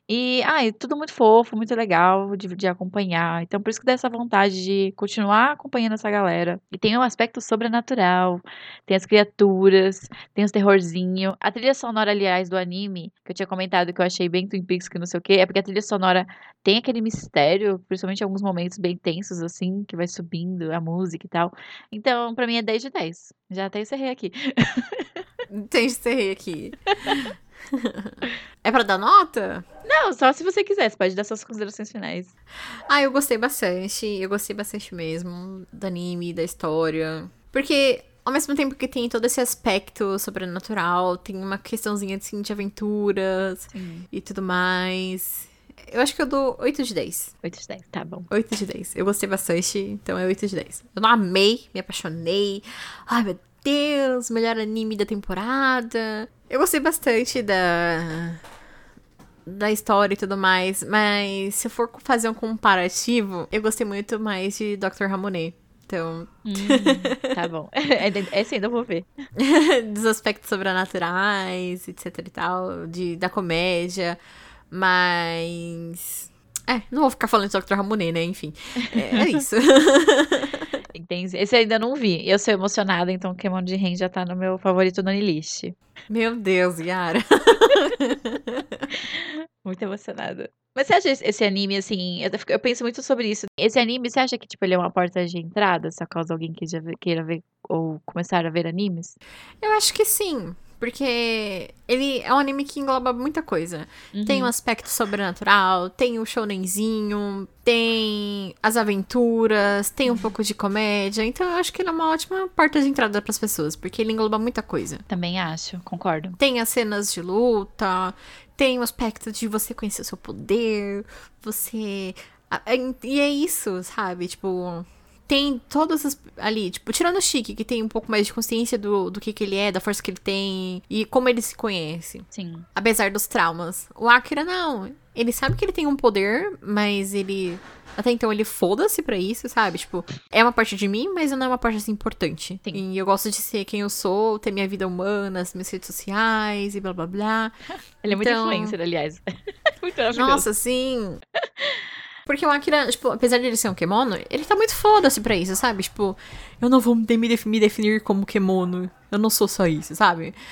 E, ah, é tudo muito fofo, muito legal de, de acompanhar. Então, por isso que dá essa vontade de continuar acompanhando essa galera. E tem um aspecto sobrenatural, tem as criaturas, tem os terrorzinho. A trilha sonora, aliás, do anime, que eu tinha comentado que eu achei bem Twin Peaks, que não sei o quê, é porque a trilha sonora tem aquele mistério, principalmente em alguns momentos bem tensos, assim, que vai subindo a música e tal. Então, pra mim é 10 de 10. Já até encerrei aqui. Tem encerrei aqui. [laughs] [laughs] é pra dar nota? Não, só se você quiser, você pode dar suas considerações finais. Ah, eu gostei bastante. Eu gostei bastante mesmo do anime, da história. Porque, ao mesmo tempo que tem todo esse aspecto sobrenatural, tem uma questãozinha assim, de aventuras Sim. e tudo mais. Eu acho que eu dou 8 de 10. 8 de 10, tá bom. 8 de 10. Eu gostei bastante, então é 8 de 10. Eu não amei, me apaixonei. Ai, meu Deus, melhor anime da temporada. Eu gostei bastante da da história e tudo mais, mas se eu for fazer um comparativo, eu gostei muito mais de Dr. Ramonet. Então, Hum, tá bom. [laughs] É, Esse ainda eu vou ver. [laughs] dos aspectos sobrenaturais, etc e tal, de, da comédia, mas... É, não vou ficar falando de Dr. Ramonet, né? Enfim, é, é [laughs] isso. Entendi. Esse eu ainda não vi. Eu sou emocionada, então Pokémon de Ren já tá no meu favorito no Anilist. Meu Deus, Yara. [laughs] Muito emocionada. Mas você acha esse- anime, assim, eu, penso muito sobre isso. Esse anime, você acha que, tipo, ele é uma porta de entrada, só caso alguém que já queira ver ou começar a ver animes? Eu acho que sim. Porque ele é um anime que engloba muita coisa. Tem um aspecto sobrenatural, tem o shonenzinho, tem as aventuras, tem um pouco de comédia. Então eu acho que ele é uma ótima porta de entrada pras pessoas, porque ele engloba muita coisa. Também acho, concordo. Tem as cenas de luta, tem o aspecto de você conhecer o seu poder, você. E é isso, sabe? Tipo. Tem todas as. Ali, tipo, tirando o Chique, que tem um pouco mais de consciência do, do que, que ele é, da força que ele tem e como ele se conhece. Sim. Apesar dos traumas. O Akira, não. Ele sabe que ele tem um poder, mas ele. Até então ele foda-se pra isso, sabe? Tipo, é uma parte de mim, mas não é uma parte assim importante. Sim. E eu gosto de ser quem eu sou, ter minha vida humana, as minhas redes sociais e blá blá blá. [laughs] Ele é muito Então- influencer, aliás. [laughs] muito. Nossa, sim. [laughs] Porque o Akira, tipo, apesar de ele ser um kemono, ele tá muito foda-se pra isso, sabe? Tipo, eu não vou me def- me definir como kemono. Eu não sou só isso, sabe? [laughs]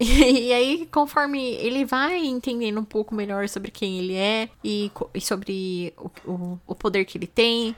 E, aí, conforme ele vai entendendo um pouco melhor sobre quem ele é e, e sobre o, o, o poder que ele tem,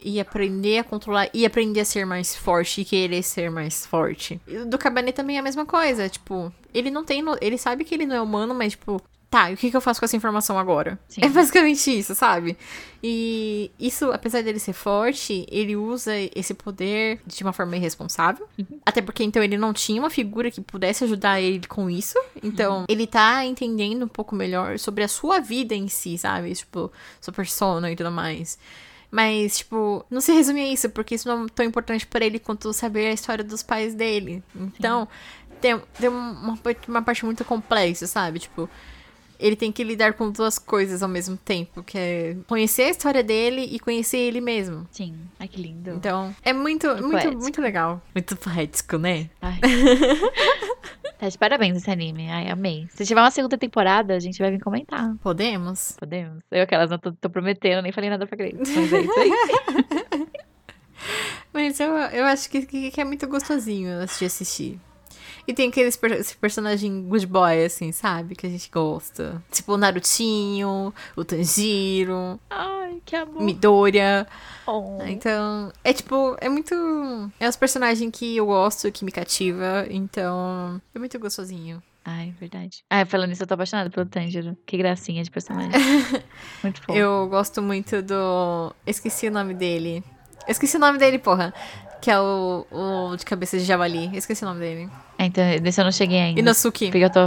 e aprender a controlar, e aprender a ser mais forte e querer ser mais forte. Do Cabanet também é a mesma coisa, tipo, ele não tem. no- Ele sabe que ele não é humano, mas, tipo, tá, e o que, que eu faço com essa informação agora? Sim. É basicamente isso, sabe? E isso, apesar dele ser forte, ele usa esse poder de uma forma irresponsável. Até porque então ele não tinha uma figura que pudesse ajudar ele com isso. Então, ele tá entendendo um pouco melhor sobre a sua vida em si, sabe? Tipo, sua persona e tudo mais. Mas, tipo, não se resume a isso, porque isso não é tão importante pra ele quanto saber a história dos pais dele. Então, tem, tem uma, uma parte muito complexa, sabe? Tipo, ele tem que lidar com duas coisas ao mesmo tempo, que é conhecer a história dele e conhecer ele mesmo. Sim. Ai, que lindo. Então, é muito, muito, poético. muito legal. Muito poético, né? Ai. [laughs] tá de parabéns esse anime. Ai, amei. Se tiver uma segunda temporada, a gente vai vir comentar. Podemos? Podemos? Eu aquelas não tô, tô prometendo, nem falei nada pra Grace. Mas é isso [laughs] aí. Mas eu, eu acho que, que, que é muito gostosinho de assistir. E tem aqueles per esse personagem good boy, assim, sabe? Que a gente gosta. Tipo o Narutinho, o Tanjiro, Ai, que amor. Midoriya. Oh. Então, é tipo, é muito. É os personagens que eu gosto, que me cativa. Então, é muito gostosinho. Ai, verdade. Ah, falando nisso, eu tô apaixonada pelo Tanjiro. Que gracinha de personagem. [laughs] Muito fofo. Eu gosto muito do. Esqueci o nome dele. Esqueci o nome dele, porra. Que é o, o de cabeça de javali. Eu esqueci o nome dele. É, então, desse eu não cheguei ainda. Inosuke. Porque eu tô,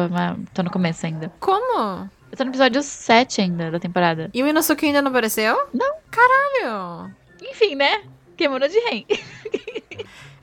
tô no começo ainda. Como? Eu tô no episódio 7 ainda da temporada. E o Inosuke ainda não apareceu? Não. Caralho! Enfim, né? Queimou de rei.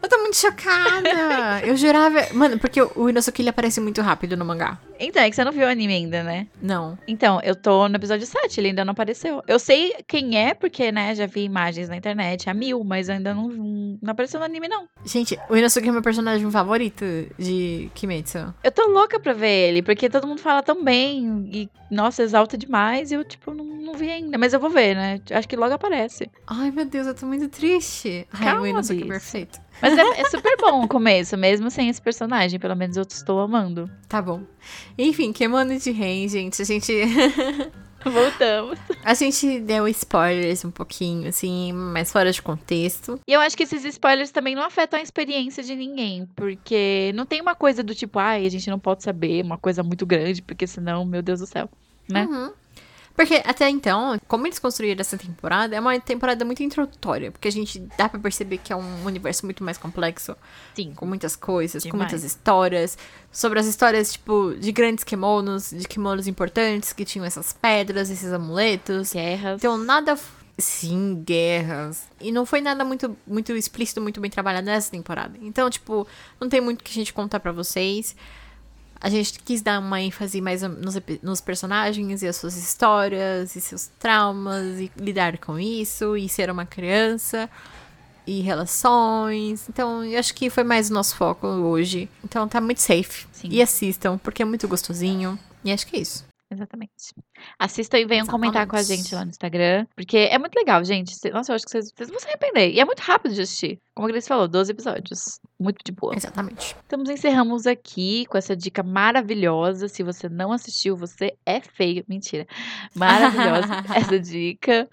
Eu tô muito chocada. eu jurava. Mano, porque o o Inosuke ele aparece muito rápido no mangá. Então, é que você não viu o anime ainda, né? Não. Então, eu tô no episódio 7, ele ainda não apareceu. Eu sei quem é, porque, né, já vi imagens na internet, a mil, mas ainda não, não apareceu no anime, não. Gente, o Inosuke é meu personagem favorito de Kimetsu. Eu tô louca pra ver ele, porque todo mundo fala tão bem e, nossa, exalta demais, e eu, tipo, não, não vi ainda. Mas eu vou ver, né? Acho que logo aparece. Ai, meu Deus, eu tô muito triste. Ai, Calma, o Inosuke é perfeito. Mas é, é super bom o começo, mesmo sem esse personagem. Pelo menos eu estou amando. Tá bom. Enfim, Kemono de Ren, gente. A gente. [laughs] Voltamos. A gente deu spoilers um pouquinho, assim, mas fora de contexto. E eu acho que esses spoilers também não afetam a experiência de ninguém, porque não tem uma coisa do tipo, ai, a gente não pode saber uma coisa muito grande, porque senão, meu Deus do céu, né? Uhum. Porque até então, como eles construíram essa temporada, é uma temporada muito introdutória, porque a gente dá pra perceber que é um universo muito mais complexo, Sim. com muitas coisas, com Demais. muitas histórias, sobre as histórias, tipo, de grandes kimonos, de kimonos importantes que tinham essas pedras, esses amuletos. Guerras. Então, nada. Sim, guerras. E não foi nada muito, muito explícito, muito bem trabalhado nessa temporada. Então, tipo, não tem muito que a gente contar pra vocês. A gente quis dar uma ênfase mais nos, nos personagens e as suas histórias e seus traumas e lidar com isso e ser uma criança e relações. Então, eu acho que foi mais o nosso foco hoje. Então, tá muito safe. Sim. E assistam, porque é muito gostosinho. E acho que é isso. Exatamente. Assistam e venham comentar com a Exatamente. gente lá no Instagram. Porque é muito legal, gente. Nossa, eu acho que vocês, vocês vão se arrepender. E é muito rápido de assistir. Como a Grace falou, 12 episódios. Muito de boa. Exatamente. Então, encerramos aqui com essa dica maravilhosa. Se você não assistiu, você é feio. Mentira. Maravilhosa [laughs] essa dica.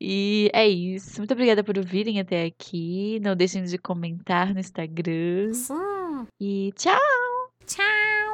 E é isso. Muito obrigada por ouvirem até aqui. Não deixem de comentar no Instagram. Hum, E tchau! tchau!